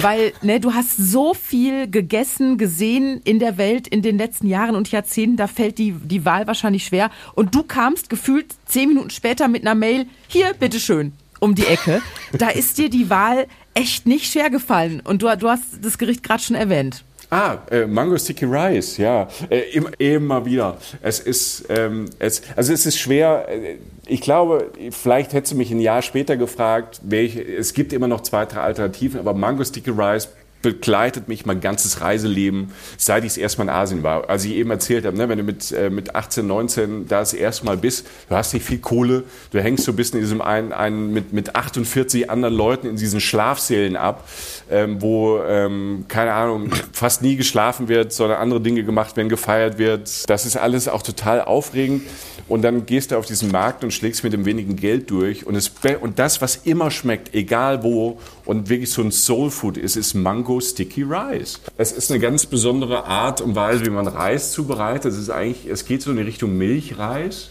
Weil ne, du hast so viel gegessen, gesehen in der Welt in den letzten Jahren und Jahrzehnten, da fällt die, die Wahl wahrscheinlich schwer. Und du kamst gefühlt zehn Minuten später mit einer Mail, hier, bitteschön, um die Ecke. Da ist dir die Wahl echt nicht schwer gefallen. Und du, du hast das Gericht gerade schon erwähnt. Ah, äh, Mango Sticky Rice, ja, äh, immer, immer wieder. Es ist, ähm, es, also es ist schwer. äh, Ich glaube, vielleicht hättest du mich ein Jahr später gefragt, welche, es gibt immer noch zwei, drei Alternativen, aber Mango Sticky Rice begleitet mich mein ganzes Reiseleben, seit ich das erste Mal in Asien war. Als ich eben erzählt habe, ne, wenn du mit, äh, mit 18, 19 da das erste Mal bist, du hast nicht viel Kohle, du hängst so ein bisschen in diesem einen, einen mit, mit 48 anderen Leuten in diesen Schlafsälen ab, ähm, wo, ähm, keine Ahnung, fast nie geschlafen wird, sondern andere Dinge gemacht werden, gefeiert wird. Das ist alles auch total aufregend. Und dann gehst du auf diesen Markt und schlägst mit dem wenigen Geld durch. Und, es, und das, was immer schmeckt, egal wo, und wirklich so ein Soul Food ist, ist Mango Sticky Rice. Es ist eine ganz besondere Art und Weise, wie man Reis zubereitet. Es ist eigentlich, es geht so in die Richtung Milchreis.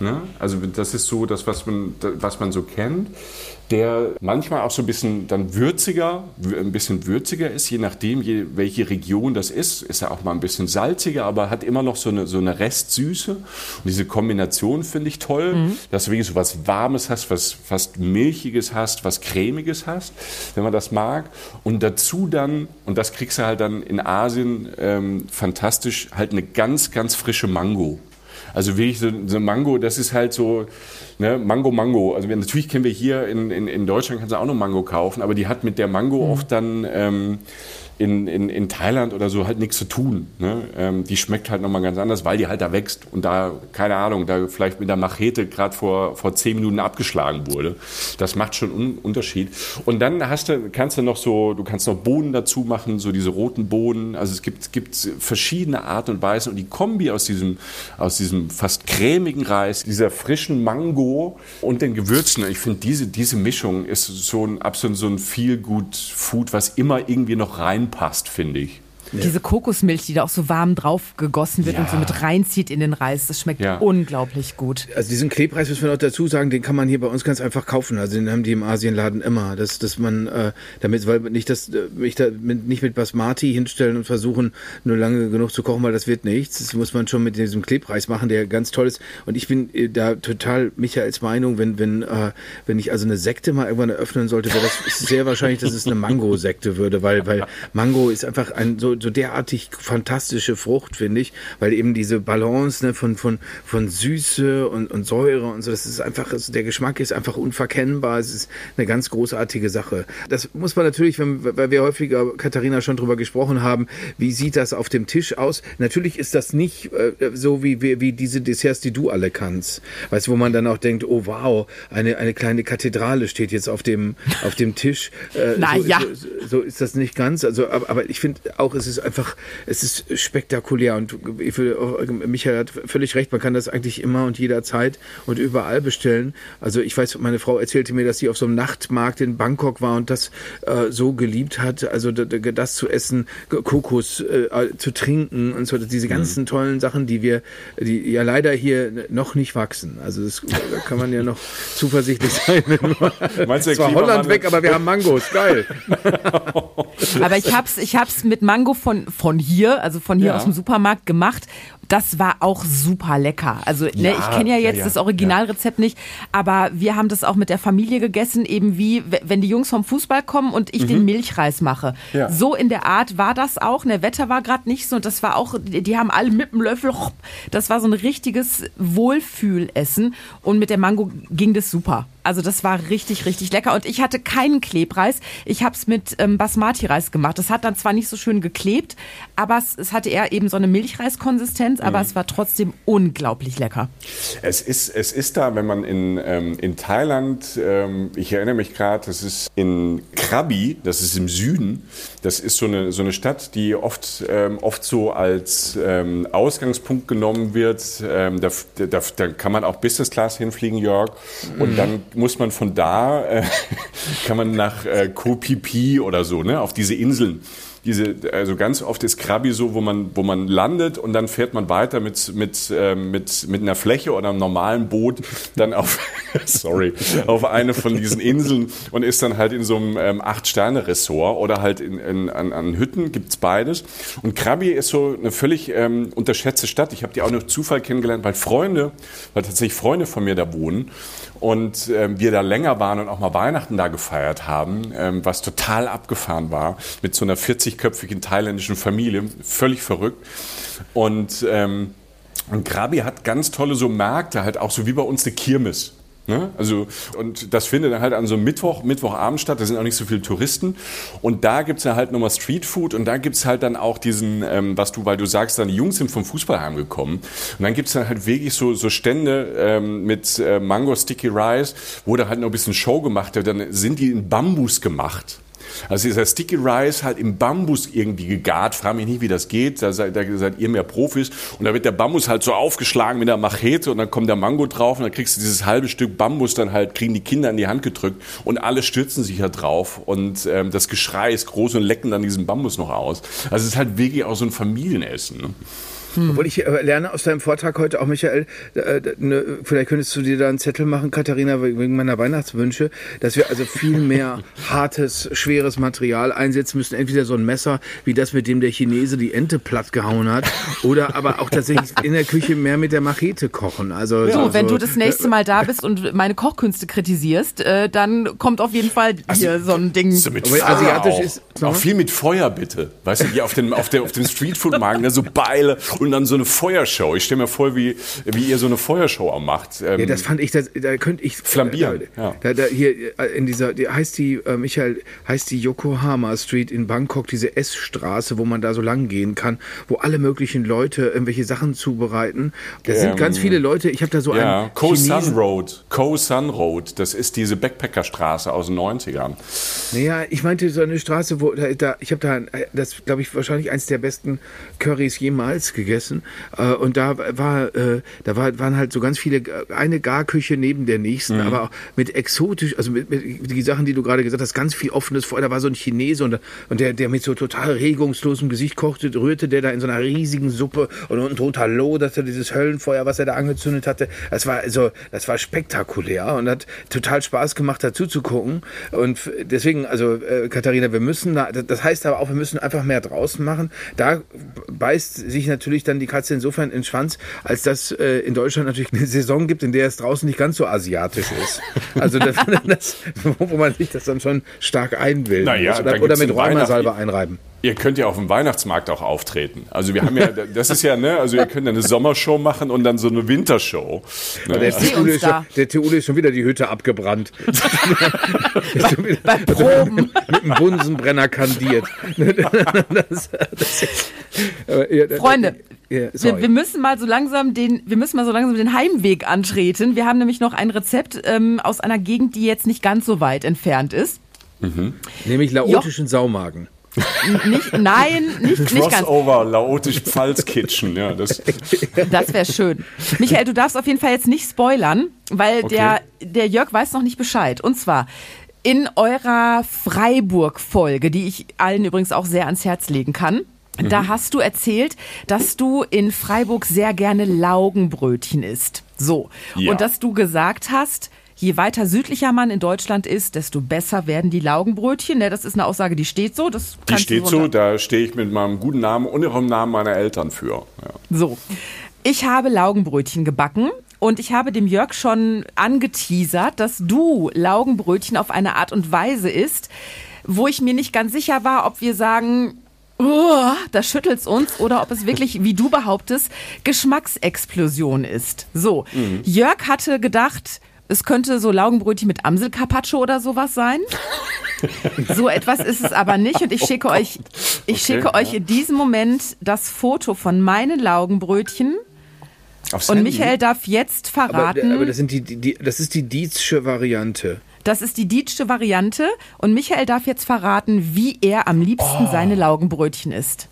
Ne? Also das ist so das, was man, was man so kennt, der manchmal auch so ein bisschen dann würziger, wür- ein bisschen würziger ist, je nachdem, je, welche Region das ist. Ist er auch mal ein bisschen salziger, aber hat immer noch so eine, so eine Restsüße. Und diese Kombination finde ich toll, dass du wirklich so was Warmes hast, was fast Milchiges hast, was Cremiges hast, wenn man das mag. Und dazu dann, und das kriegst du halt dann in Asien ähm, fantastisch, halt eine ganz, ganz frische Mango. Also wirklich so, so Mango, das ist halt so, ne, Mango, Mango. Also wir, natürlich kennen wir hier in, in, in Deutschland, kannst du auch noch Mango kaufen, aber die hat mit der Mango oft dann, ähm, in, in, in Thailand oder so halt nichts zu tun. Ne? Ähm, die schmeckt halt nochmal ganz anders, weil die halt da wächst und da, keine Ahnung, da vielleicht mit der Machete gerade vor, vor zehn Minuten abgeschlagen wurde. Das macht schon einen Unterschied. Und dann hast du, kannst du noch so, du kannst noch Bohnen dazu machen, so diese roten Bohnen. Also es gibt, gibt verschiedene Arten und Weisen und die Kombi aus diesem, aus diesem fast cremigen Reis, dieser frischen Mango und den Gewürzen. Ich finde, diese, diese Mischung ist so ein absolut so ein viel gut Food, was immer irgendwie noch reinpasst, finde ich. Diese Kokosmilch, die da auch so warm drauf gegossen wird Ja. und so mit reinzieht in den Reis, das schmeckt Ja. unglaublich gut. Also diesen Klebreis müssen wir noch dazu sagen, den kann man hier bei uns ganz einfach kaufen. Also den haben die im Asienladen immer. Dass, dass man äh, damit, weil nicht das, äh, mich da mit, nicht mit Basmati hinstellen und versuchen, nur lange genug zu kochen, weil das wird nichts. Das muss man schon mit diesem Klebreis machen, der ganz toll ist. Und ich bin äh, da total Michaels Meinung, wenn, wenn, äh, wenn ich also eine Sekte mal irgendwann eröffnen sollte, wäre das sehr wahrscheinlich, dass es eine Mango-Sekte würde, weil, weil Mango ist einfach ein so, so derartig fantastische Frucht, finde ich, weil eben diese Balance ne, von, von, von Süße und, und Säure und so, das ist einfach, also der Geschmack ist einfach unverkennbar. Es ist eine ganz großartige Sache. Das muss man natürlich, wenn, weil wir häufiger, Katharina, schon drüber gesprochen haben, wie sieht das auf dem Tisch aus? Natürlich ist das nicht äh, so wie, wie, wie diese Desserts, die du alle kannst. Weißt du, wo man dann auch denkt, oh wow, eine, eine kleine Kathedrale steht jetzt auf dem, auf dem Tisch. Äh, Na so, ja. so, so ist das nicht ganz. Also, aber, aber ich finde auch, es ist einfach, es ist spektakulär und ich will, Michael hat völlig recht, man kann das eigentlich immer und jederzeit und überall bestellen. Also ich weiß, meine Frau erzählte mir, dass sie auf so einem Nachtmarkt in Bangkok war und das äh, so geliebt hat, also das zu essen, Kokos äh, zu trinken und so, diese ganzen tollen Sachen, die wir, die ja leider hier noch nicht wachsen. Also das da kann man ja noch zuversichtlich sein. Meinst du, Zwar Holland weg, aber wir haben Mangos, geil. Aber ich hab's, ich hab's mit Mango von, von hier, also von hier Ja. aus dem Supermarkt gemacht. Das war auch super lecker. Also ne, Ja, ich kenne ja ja, jetzt ja, das Originalrezept nicht, aber wir haben das auch mit der Familie gegessen, eben wie wenn die Jungs vom Fußball kommen und ich den Milchreis mache. Mhm. Ja. So in der Art war das auch. Der Wetter war gerade nicht so und das war auch, die die haben alle mit dem Löffel, das war so ein richtiges Wohlfühlessen und mit der Mango ging das super. Also das war richtig, richtig lecker. Und ich hatte keinen Klebreis. Ich habe es mit ähm, Basmati-Reis gemacht. Das hat dann zwar nicht so schön geklebt, aber es, es hatte eher eben so eine Milchreiskonsistenz, aber es war trotzdem unglaublich lecker. Es ist, es ist da, wenn man in, ähm, in Thailand, ähm, ich erinnere mich gerade, das ist in Krabi, das ist im Süden, das ist so eine, so eine Stadt, die oft, ähm, oft so als ähm, Ausgangspunkt genommen wird. Ähm, da, da, da kann man auch Business Class hinfliegen, Jörg. Und dann muss man von da, äh, kann man nach äh, Koh Phi Phi oder so, ne, auf diese Inseln diese, also ganz oft ist Krabi so, wo man, wo man landet und dann fährt man weiter mit, mit, ähm, mit, mit einer Fläche oder einem normalen Boot dann auf, sorry, auf eine von diesen Inseln und ist dann halt in so einem ähm, Acht-Sterne-Ressort oder halt in, in, an, an Hütten, gibt's beides. Und Krabi ist so eine völlig ähm, unterschätzte Stadt. Ich habe die auch durch Zufall kennengelernt, weil Freunde, weil tatsächlich Freunde von mir da wohnen und ähm, wir da länger waren und auch mal Weihnachten da gefeiert haben, ähm, was total abgefahren war, mit so einer 40-köpfigen thailändischen Familie, völlig verrückt. Und, ähm, und Krabi hat ganz tolle so Märkte, halt auch so wie bei uns eine Kirmes. Ne? Also, und das findet dann halt an so einem Mittwoch, Mittwochabend statt, da sind auch nicht so viele Touristen. Und da gibt's dann halt nochmal Streetfood und da gibt's halt dann auch diesen, ähm, was du, weil du sagst, dann die Jungs sind vom Fußball heimgekommen. Und dann gibt's dann halt wirklich so, so Stände ähm, mit äh, Mango Sticky Rice, wo da halt noch ein bisschen Show gemacht wird. Dann sind die in Bambus gemacht. Also dieser Sticky Rice halt im Bambus irgendwie gegart. Frag mich nicht, wie das geht. Da seid, da seid ihr mehr Profis. Und da wird der Bambus halt so aufgeschlagen mit einer Machete und dann kommt der Mango drauf und dann kriegst du dieses halbe Stück Bambus dann halt, kriegen die Kinder in die Hand gedrückt und alle stürzen sich da drauf und ähm, das Geschrei ist groß und lecken dann diesen Bambus noch aus. Also es ist halt wirklich auch so ein Familienessen. Ne? Obwohl ich äh, lerne aus deinem Vortrag heute auch, Michael, äh, ne, vielleicht könntest du dir da einen Zettel machen, Katharina, wegen meiner Weihnachtswünsche, dass wir also viel mehr hartes, schweres Material einsetzen müssen. Entweder so ein Messer, wie das, mit dem der Chinese die Ente platt gehauen hat, oder aber auch tatsächlich in der Küche mehr mit der Machete kochen. Also Du, so, wenn so, du das nächste Mal da bist und meine Kochkünste kritisierst, äh, dann kommt auf jeden Fall hier so ein Ding. So mit Aber Feuer asiatisch auch. ist- auch viel mit Feuer bitte. Weißt du, die auf dem auf der auf dem Streetfood Markt, ne, so Beile Und dann so eine Feuershow. Ich stelle mir vor, wie, wie ihr so eine Feuershow macht. Ähm, Ja, das fand ich, das, da könnte ich. Flambieren, Da, da, da, hier äh, in dieser, die, heißt die, äh, Michael, heißt die Yokohama Street in Bangkok, diese S-Straße, wo man da so lang gehen kann, wo alle möglichen Leute irgendwelche Sachen zubereiten. Da sind Ähm, ganz viele Leute, ich habe da so ja, einen Koh Sun Chinesen. Road. Koh Sun Road. Das ist diese Backpackerstraße aus den 90ern. Naja, ich meinte so eine Straße, wo da, da ich habe da äh, das glaube ich wahrscheinlich eins der besten Currys jemals gegessen äh, und da war äh, da war, waren halt so ganz viele eine Garküche neben der nächsten, aber auch mit exotisch, also mit, mit die Sachen, die du gerade gesagt hast, ganz viel offenes Feuer. Da war so ein Chinese und, und der der mit so total regungslosem Gesicht kochte, rührte der da in so einer riesigen Suppe und unten drunter loderte dieses Höllenfeuer, was er da angezündet hatte. Das war also das war spektakulär und hat total Spaß gemacht dazu zu gucken und deswegen also äh, Katharina, wir müssen da, das heißt aber auch, wir müssen einfach mehr draußen machen. Da beißt sich natürlich dann die Katze insofern in den Schwanz, als dass äh, in Deutschland natürlich eine Saison gibt, in der es draußen nicht ganz so asiatisch ist. Also das, das, wo man sich das dann schon stark einbilden Naja, muss. Oder, oder mit Rheumasalbe einreiben. Ihr könnt ja auf dem Weihnachtsmarkt auch auftreten. Also wir haben ja, das ist ja, ne, also ihr könnt ja eine Sommershow machen und dann so eine Wintershow. Ne? Der uns ist, schon, da. der Theule ist schon wieder die Hütte abgebrannt. Ist schon wieder- Bei Proben. mit einem Bunsenbrenner kandiert. das, das, ja, Freunde, ja, Wir, wir müssen mal so langsam den, wir müssen mal so langsam den Heimweg antreten. Wir haben nämlich noch ein Rezept ähm, aus einer Gegend, die jetzt nicht ganz so weit entfernt ist. Nämlich laotischen Saumagen. Nicht, nein, nicht, nicht ganz. Crossover, Laotisch-Pfalz-Kitchen, ja, das, Das wäre schön. Michael, du darfst auf jeden Fall jetzt nicht spoilern, weil Okay. der, der Jörg weiß noch nicht Bescheid. Und zwar in eurer Freiburg-Folge, die ich allen übrigens auch sehr ans Herz legen kann. Da hast du erzählt, dass du in Freiburg sehr gerne Laugenbrötchen isst. So. Ja. Und dass du gesagt hast, je weiter südlicher man in Deutschland ist, desto besser werden die Laugenbrötchen. Ne, das ist eine Aussage, die steht so. Das die steht so da stehe ich mit meinem guten Namen und dem Namen meiner Eltern für. Ja. So, ich habe Laugenbrötchen gebacken und ich habe dem Jörg schon angeteasert, dass du Laugenbrötchen auf eine Art und Weise isst, wo ich mir nicht ganz sicher war, ob wir sagen, oh, da schüttelt's uns oder ob es wirklich, wie du behauptest, Geschmacksexplosion ist. So, Jörg hatte gedacht, es könnte so Laugenbrötchen mit Amsel-Carpaccio oder sowas sein. So etwas ist es aber nicht und ich schicke euch, ich Okay, schicke euch ja. in diesem Moment das Foto von meinen Laugenbrötchen Aufs und Handy? Michael darf jetzt Aber, verraten, aber das, sind die, die, das ist die Dietzsche Variante. das ist die Dietsche Variante und Michael darf jetzt verraten, wie er am liebsten Oh. seine Laugenbrötchen isst.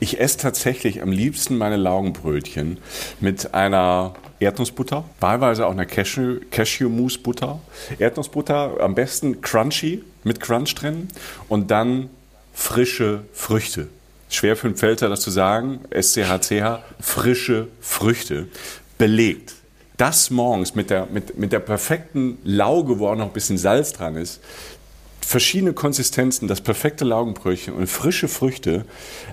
Ich esse tatsächlich am liebsten meine Laugenbrötchen mit einer Erdnussbutter, wahlweise auch Cashew, Cashew-Mousse-Butter. Erdnussbutter am besten crunchy, mit Crunch drin und dann frische Früchte. Schwer für einen Pfälzer das zu sagen, SCHCH, frische Früchte, belegt. Das morgens mit der, mit, mit der perfekten Lauge, wo auch noch ein bisschen Salz dran ist, verschiedene Konsistenzen, das perfekte Laugenbrötchen und frische Früchte.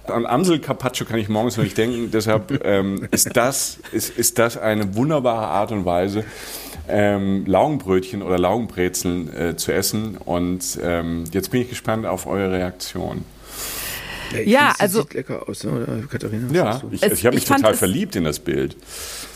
An Amsel Carpaccio kann ich morgens noch nicht denken, deshalb ähm, ist, das, ist, ist das eine wunderbare Art und Weise, ähm, Laugenbrötchen oder Laugenbrezeln äh, zu essen. Und ähm, jetzt bin ich gespannt auf eure Reaktion. ich Ja, finde, das also- Sieht lecker aus, ne? oder, Katharina? Ja, ich, ich habe mich total verliebt in das Bild.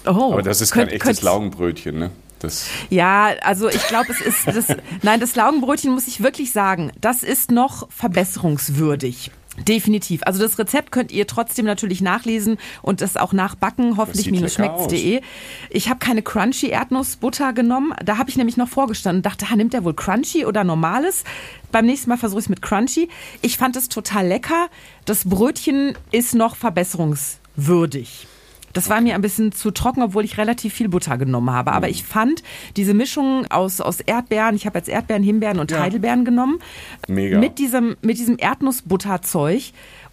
Oh, Aber das ist kein könnt- echtes könnt- Laugenbrötchen, ne? Das, Ja, also ich glaube, es ist das. Nein, das Laugenbrötchen muss ich wirklich sagen, das ist noch verbesserungswürdig. Definitiv. Also das Rezept könnt ihr trotzdem natürlich nachlesen und das auch nachbacken, hoffentlich-schmeckt's.de. Ich habe keine crunchy Erdnussbutter genommen. Da habe ich nämlich noch vorgestanden und dachte, ha, nimmt der wohl crunchy oder normales? Beim nächsten Mal versuche ich es mit crunchy. Ich fand es total lecker. Das Brötchen ist noch verbesserungswürdig. Das war mir ein bisschen zu trocken, obwohl ich relativ viel Butter genommen habe. Aber ich fand diese Mischung aus, aus Erdbeeren, ich habe jetzt Erdbeeren, Himbeeren und Heidelbeeren genommen, Mega. mit diesem, mit diesem Erdnussbutterzeug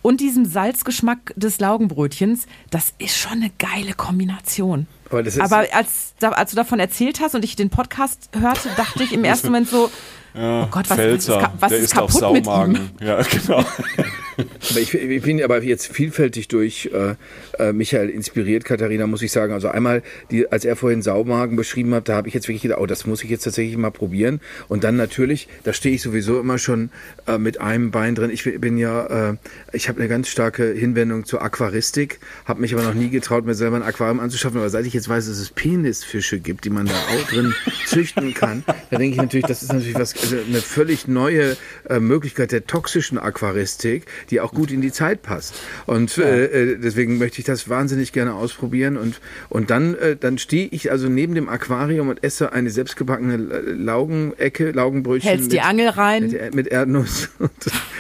und diesem Salzgeschmack des Laugenbrötchens, das ist schon eine geile Kombination. Aber Aber als, als du davon erzählt hast und ich den Podcast hörte, dachte ich im ersten Moment so, oh Gott, was, was, ka- was der ist kaputt mit ihm? Ja, genau. Aber ich, ich bin aber jetzt vielfältig durch äh, äh, Michael inspiriert, Katharina, muss ich sagen. Also einmal, die, als er vorhin Saumagen beschrieben hat, da habe ich jetzt wirklich gedacht, oh, das muss ich jetzt tatsächlich mal probieren. Und dann natürlich, da stehe ich sowieso immer schon äh, mit einem Bein drin. Ich bin ja, äh, ich habe eine ganz starke Hinwendung zur Aquaristik, habe mich aber noch nie getraut, mir selber ein Aquarium anzuschaffen. Aber seit ich jetzt weiß, dass es Penisfische gibt, die man da auch drin züchten kann, da denke ich natürlich, das ist natürlich was, also eine völlig neue äh, Möglichkeit der toxischen Aquaristik, die auch gut in die Zeit passt. Und äh, äh, deswegen möchte ich das wahnsinnig gerne ausprobieren. Und, und dann, äh, dann stehe ich also neben dem Aquarium und esse eine selbstgebackene Laugenecke, Laugenbrötchen. Hältst die Angel rein. Mit, mit Erdnuss. Nehmen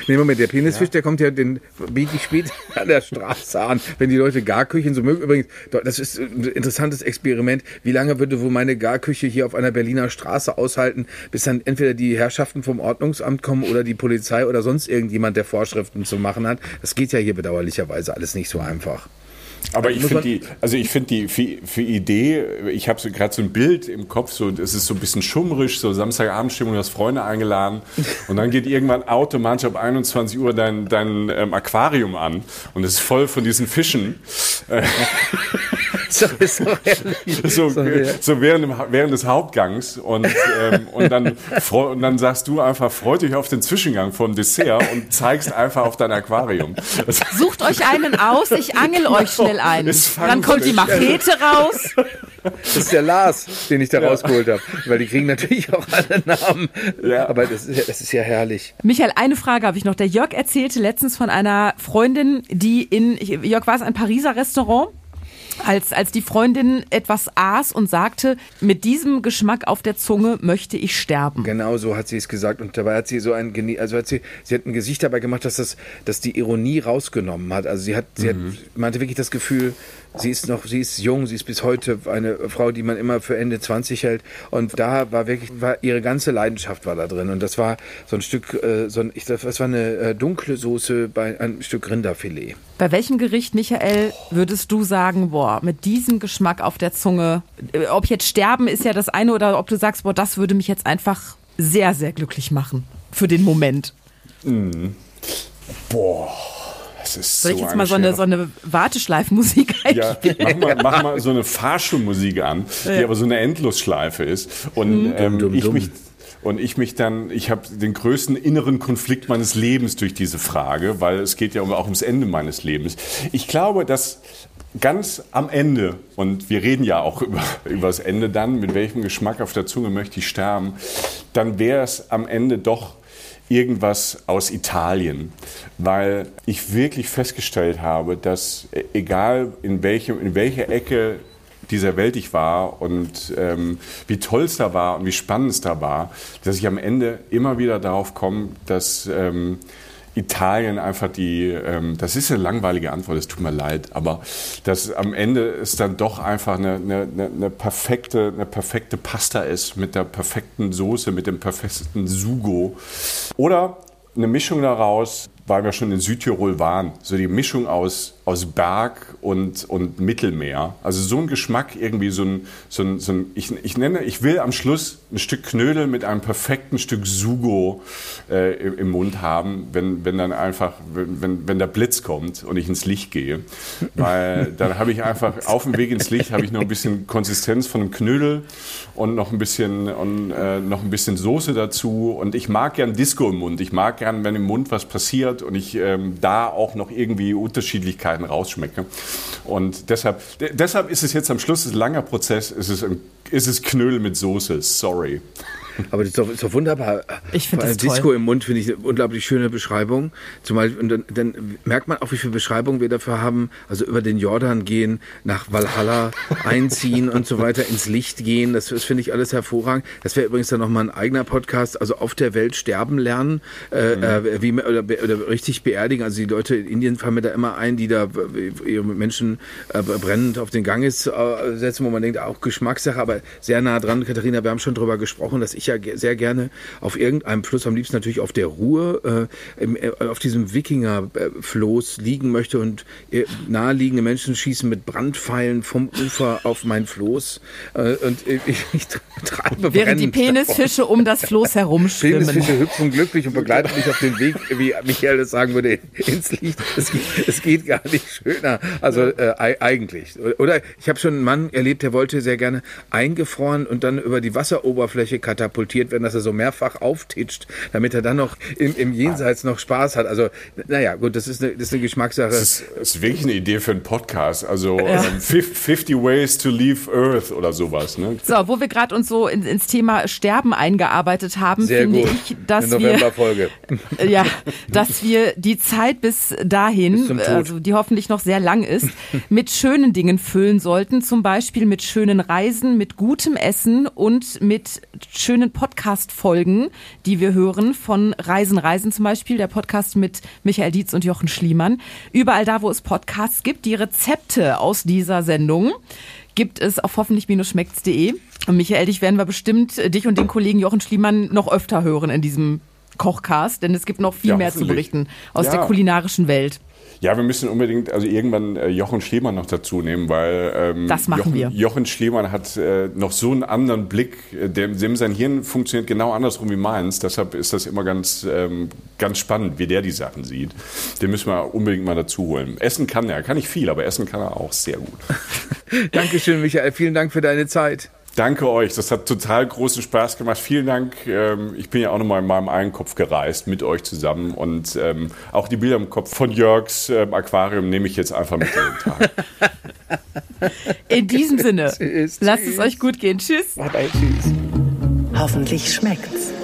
wir mit der Penisfisch, der kommt ja, den biete ich später an der Straße an, wenn die Leute Garküchen so mögen. Übrigens, das ist ein interessantes Experiment. Wie lange würde wohl meine Garküche hier auf einer Berliner Straße aushalten, bis dann entweder die Herrschaften vom Ordnungsamt kommen oder die Polizei oder sonst irgendjemand, der Vorschriften zu machen hat. Das geht ja hier bedauerlicherweise alles nicht so einfach. Aber ich finde die, also ich finde die für, für Idee, ich habe so gerade so ein Bild im Kopf, so es ist so ein bisschen schummrig, so Samstagabendstimmung, du hast Freunde eingeladen und dann geht irgendwann automatisch ab 21 Uhr dein, dein ähm, Aquarium an und es ist voll von diesen Fischen. so, so, so während, während des Hauptgangs und, ähm, und, dann, und dann sagst du einfach, freut dich auf den Zwischengang vom Dessert und zeigst einfach auf dein Aquarium. Sucht euch einen aus, ich angel euch schnell ein. Dann kommt die Machete raus. Das ist der Lars, den ich da ja. rausgeholt habe. Weil die kriegen natürlich auch alle Namen. Ja. Aber das ist, ja, das ist ja herrlich. Michael, eine Frage habe ich noch. Der Jörg erzählte letztens von einer Freundin, die in, Jörg, war es ein Pariser Restaurant? Als, als die Freundin etwas aß und sagte, mit diesem Geschmack auf der Zunge möchte ich sterben. Genau so hat sie es gesagt. Und dabei hat sie so ein, also hat sie, sie hat ein Gesicht dabei gemacht, dass das, dass die Ironie rausgenommen hat. Also sie hat, sie mhm. hat, man hatte wirklich das Gefühl, sie ist noch, sie ist jung, sie ist bis heute eine Frau, die man immer für Ende 20 hält. Und da war wirklich, war ihre ganze Leidenschaft war da drin. Und das war so ein Stück, äh, so ein, ich, das war eine äh, dunkle Soße bei einem Stück Rinderfilet. Bei welchem Gericht, Michael, würdest du sagen, boah, mit diesem Geschmack auf der Zunge, äh, ob jetzt sterben ist ja das eine oder ob du sagst, boah, das würde mich jetzt einfach sehr, sehr glücklich machen für den Moment. Mhm. Boah. Das ist Soll ich so jetzt mal so eine, so eine Warteschleifmusik Ja, mach mal, mach mal so eine Fahrschulmusik an, die ja. aber so eine Endlosschleife ist. Und mhm. ähm, dumm, dumm, ich mich und ich mich dann, ich habe den größten inneren Konflikt meines Lebens durch diese Frage, weil es geht ja auch ums Ende meines Lebens. Ich glaube, dass ganz am Ende, und wir reden ja auch über, über das Ende dann, mit welchem Geschmack auf der Zunge möchte ich sterben, dann wäre es am Ende doch irgendwas aus Italien, weil ich wirklich festgestellt habe, dass e, egal in, welchem, in welcher Ecke dieser Welt ich war und ähm, wie toll es da war und wie spannend es da war, dass ich am Ende immer wieder darauf komme, dass ähm, Italien einfach die, ähm, das ist eine langweilige Antwort, es tut mir leid, aber dass am Ende es dann doch einfach eine, eine, eine, perfekte, eine perfekte Pasta ist mit der perfekten Soße, mit dem perfekten Sugo. Oder eine Mischung daraus, weil wir schon in Südtirol waren, so die Mischung aus aus Berg und, und Mittelmeer. Also so ein Geschmack, irgendwie so ein, so ein, so ein ich, ich nenne, ich will am Schluss ein Stück Knödel mit einem perfekten Stück Sugo äh, im, Mund haben, wenn, wenn dann einfach, wenn, wenn der Blitz kommt und ich ins Licht gehe. Weil dann habe ich einfach auf dem Weg ins Licht habe ich noch ein bisschen Konsistenz von einem Knödel und noch ein bisschen, und, äh, noch ein bisschen Soße dazu. Und ich mag gern Disco im Mund. Ich mag gern, wenn im Mund was passiert und ich ähm, da auch noch irgendwie Unterschiedlichkeiten Kleinigkeiten rausschmecke. Und deshalb, deshalb ist es jetzt am Schluss ein langer Prozess, ist es, ist es Knödel mit Soße, sorry. Aber das ist doch, ist doch wunderbar. Ich finde das Disco im Mund finde ich eine unglaublich schöne Beschreibung. Zumal, und dann, dann, merkt man auch, wie viele Beschreibungen wir dafür haben. Also über den Jordan gehen, nach Valhalla einziehen und so weiter, ins Licht gehen. Das, das finde ich alles hervorragend. Das wäre übrigens dann nochmal ein eigener Podcast. Also auf der Welt sterben lernen, äh, mhm. äh, wie, oder, oder, richtig beerdigen. Also die Leute in Indien fallen mir da immer ein, die da ihre Menschen äh, brennend auf den Gang ist, äh, setzen, wo man denkt, auch Geschmackssache, aber sehr nah dran. Katharina, wir haben schon drüber gesprochen, dass ich ich ja sehr gerne auf irgendeinem Fluss, am liebsten natürlich auf der Ruhr, äh, im, äh, auf diesem Wikinger-Floß liegen möchte und äh, naheliegende Menschen schießen mit Brandpfeilen vom Ufer auf mein Floß äh, und ich, ich treibe Während die brennend davon. Penisfische um das Floß herumschwimmen. Penisfische hüpfen glücklich und begleiten mich auf den Weg, wie Michael das sagen würde, ins Licht. Es geht, es geht gar nicht schöner. Also äh, ei- eigentlich. Oder ich habe schon einen Mann erlebt, der wollte sehr gerne eingefroren und dann über die Wasseroberfläche katapultiert werden, dass er so mehrfach auftitscht, damit er dann noch im, im Jenseits noch Spaß hat. Also, naja, gut, das ist eine, das ist eine Geschmackssache. Das ist, das ist wirklich eine Idee für einen Podcast. Also ähm, 50 Ways to Leave Earth oder sowas. Ne? So, wo wir gerade uns so in, ins Thema Sterben eingearbeitet haben, Sehr finde gut. ich, dass wir ja, dass wir die Zeit bis dahin, Bis also die hoffentlich noch sehr lang ist, mit schönen Dingen füllen sollten. Zum Beispiel mit schönen Reisen, mit gutem Essen und mit schönen Podcast-Folgen, die wir hören von Reisen, Reisen zum Beispiel, der Podcast mit Michael Dietz und Jochen Schliemann. Überall da, wo es Podcasts gibt, die Rezepte aus dieser Sendung gibt es auf hoffentlich-schmeckt's.de. Und Michael, dich werden wir bestimmt, äh, dich und den Kollegen Jochen Schliemann noch öfter hören in diesem Kochcast, denn es gibt noch viel Ja, mehr zu berichten aus Ja. der kulinarischen Welt. Ja, wir müssen unbedingt also irgendwann äh, Jochen Schliemann noch dazu nehmen, weil ähm, Das machen Jochen, wir. Jochen Schliemann hat äh, noch so einen anderen Blick, äh, dem, dem sein Hirn funktioniert genau andersrum wie meins. Deshalb ist das immer ganz, ähm, ganz spannend, wie der die Sachen sieht. Den müssen wir unbedingt mal dazu holen. Essen kann er, kann nicht viel, aber essen kann er auch sehr gut. Dankeschön, Michael. Vielen Dank für deine Zeit. Danke euch, das hat total großen Spaß gemacht. Vielen Dank. Ähm, ich bin ja auch nochmal in meinem eigenen Kopf gereist mit euch zusammen und ähm, auch die Bilder im Kopf von Jörgs ähm, Aquarium nehme ich jetzt einfach mit jeden Tag. In diesem Sinne, Tschüss, lasst es tschüss. euch gut gehen. Tschüss. Bye, bye, tschüss. Hoffentlich schmeckt's.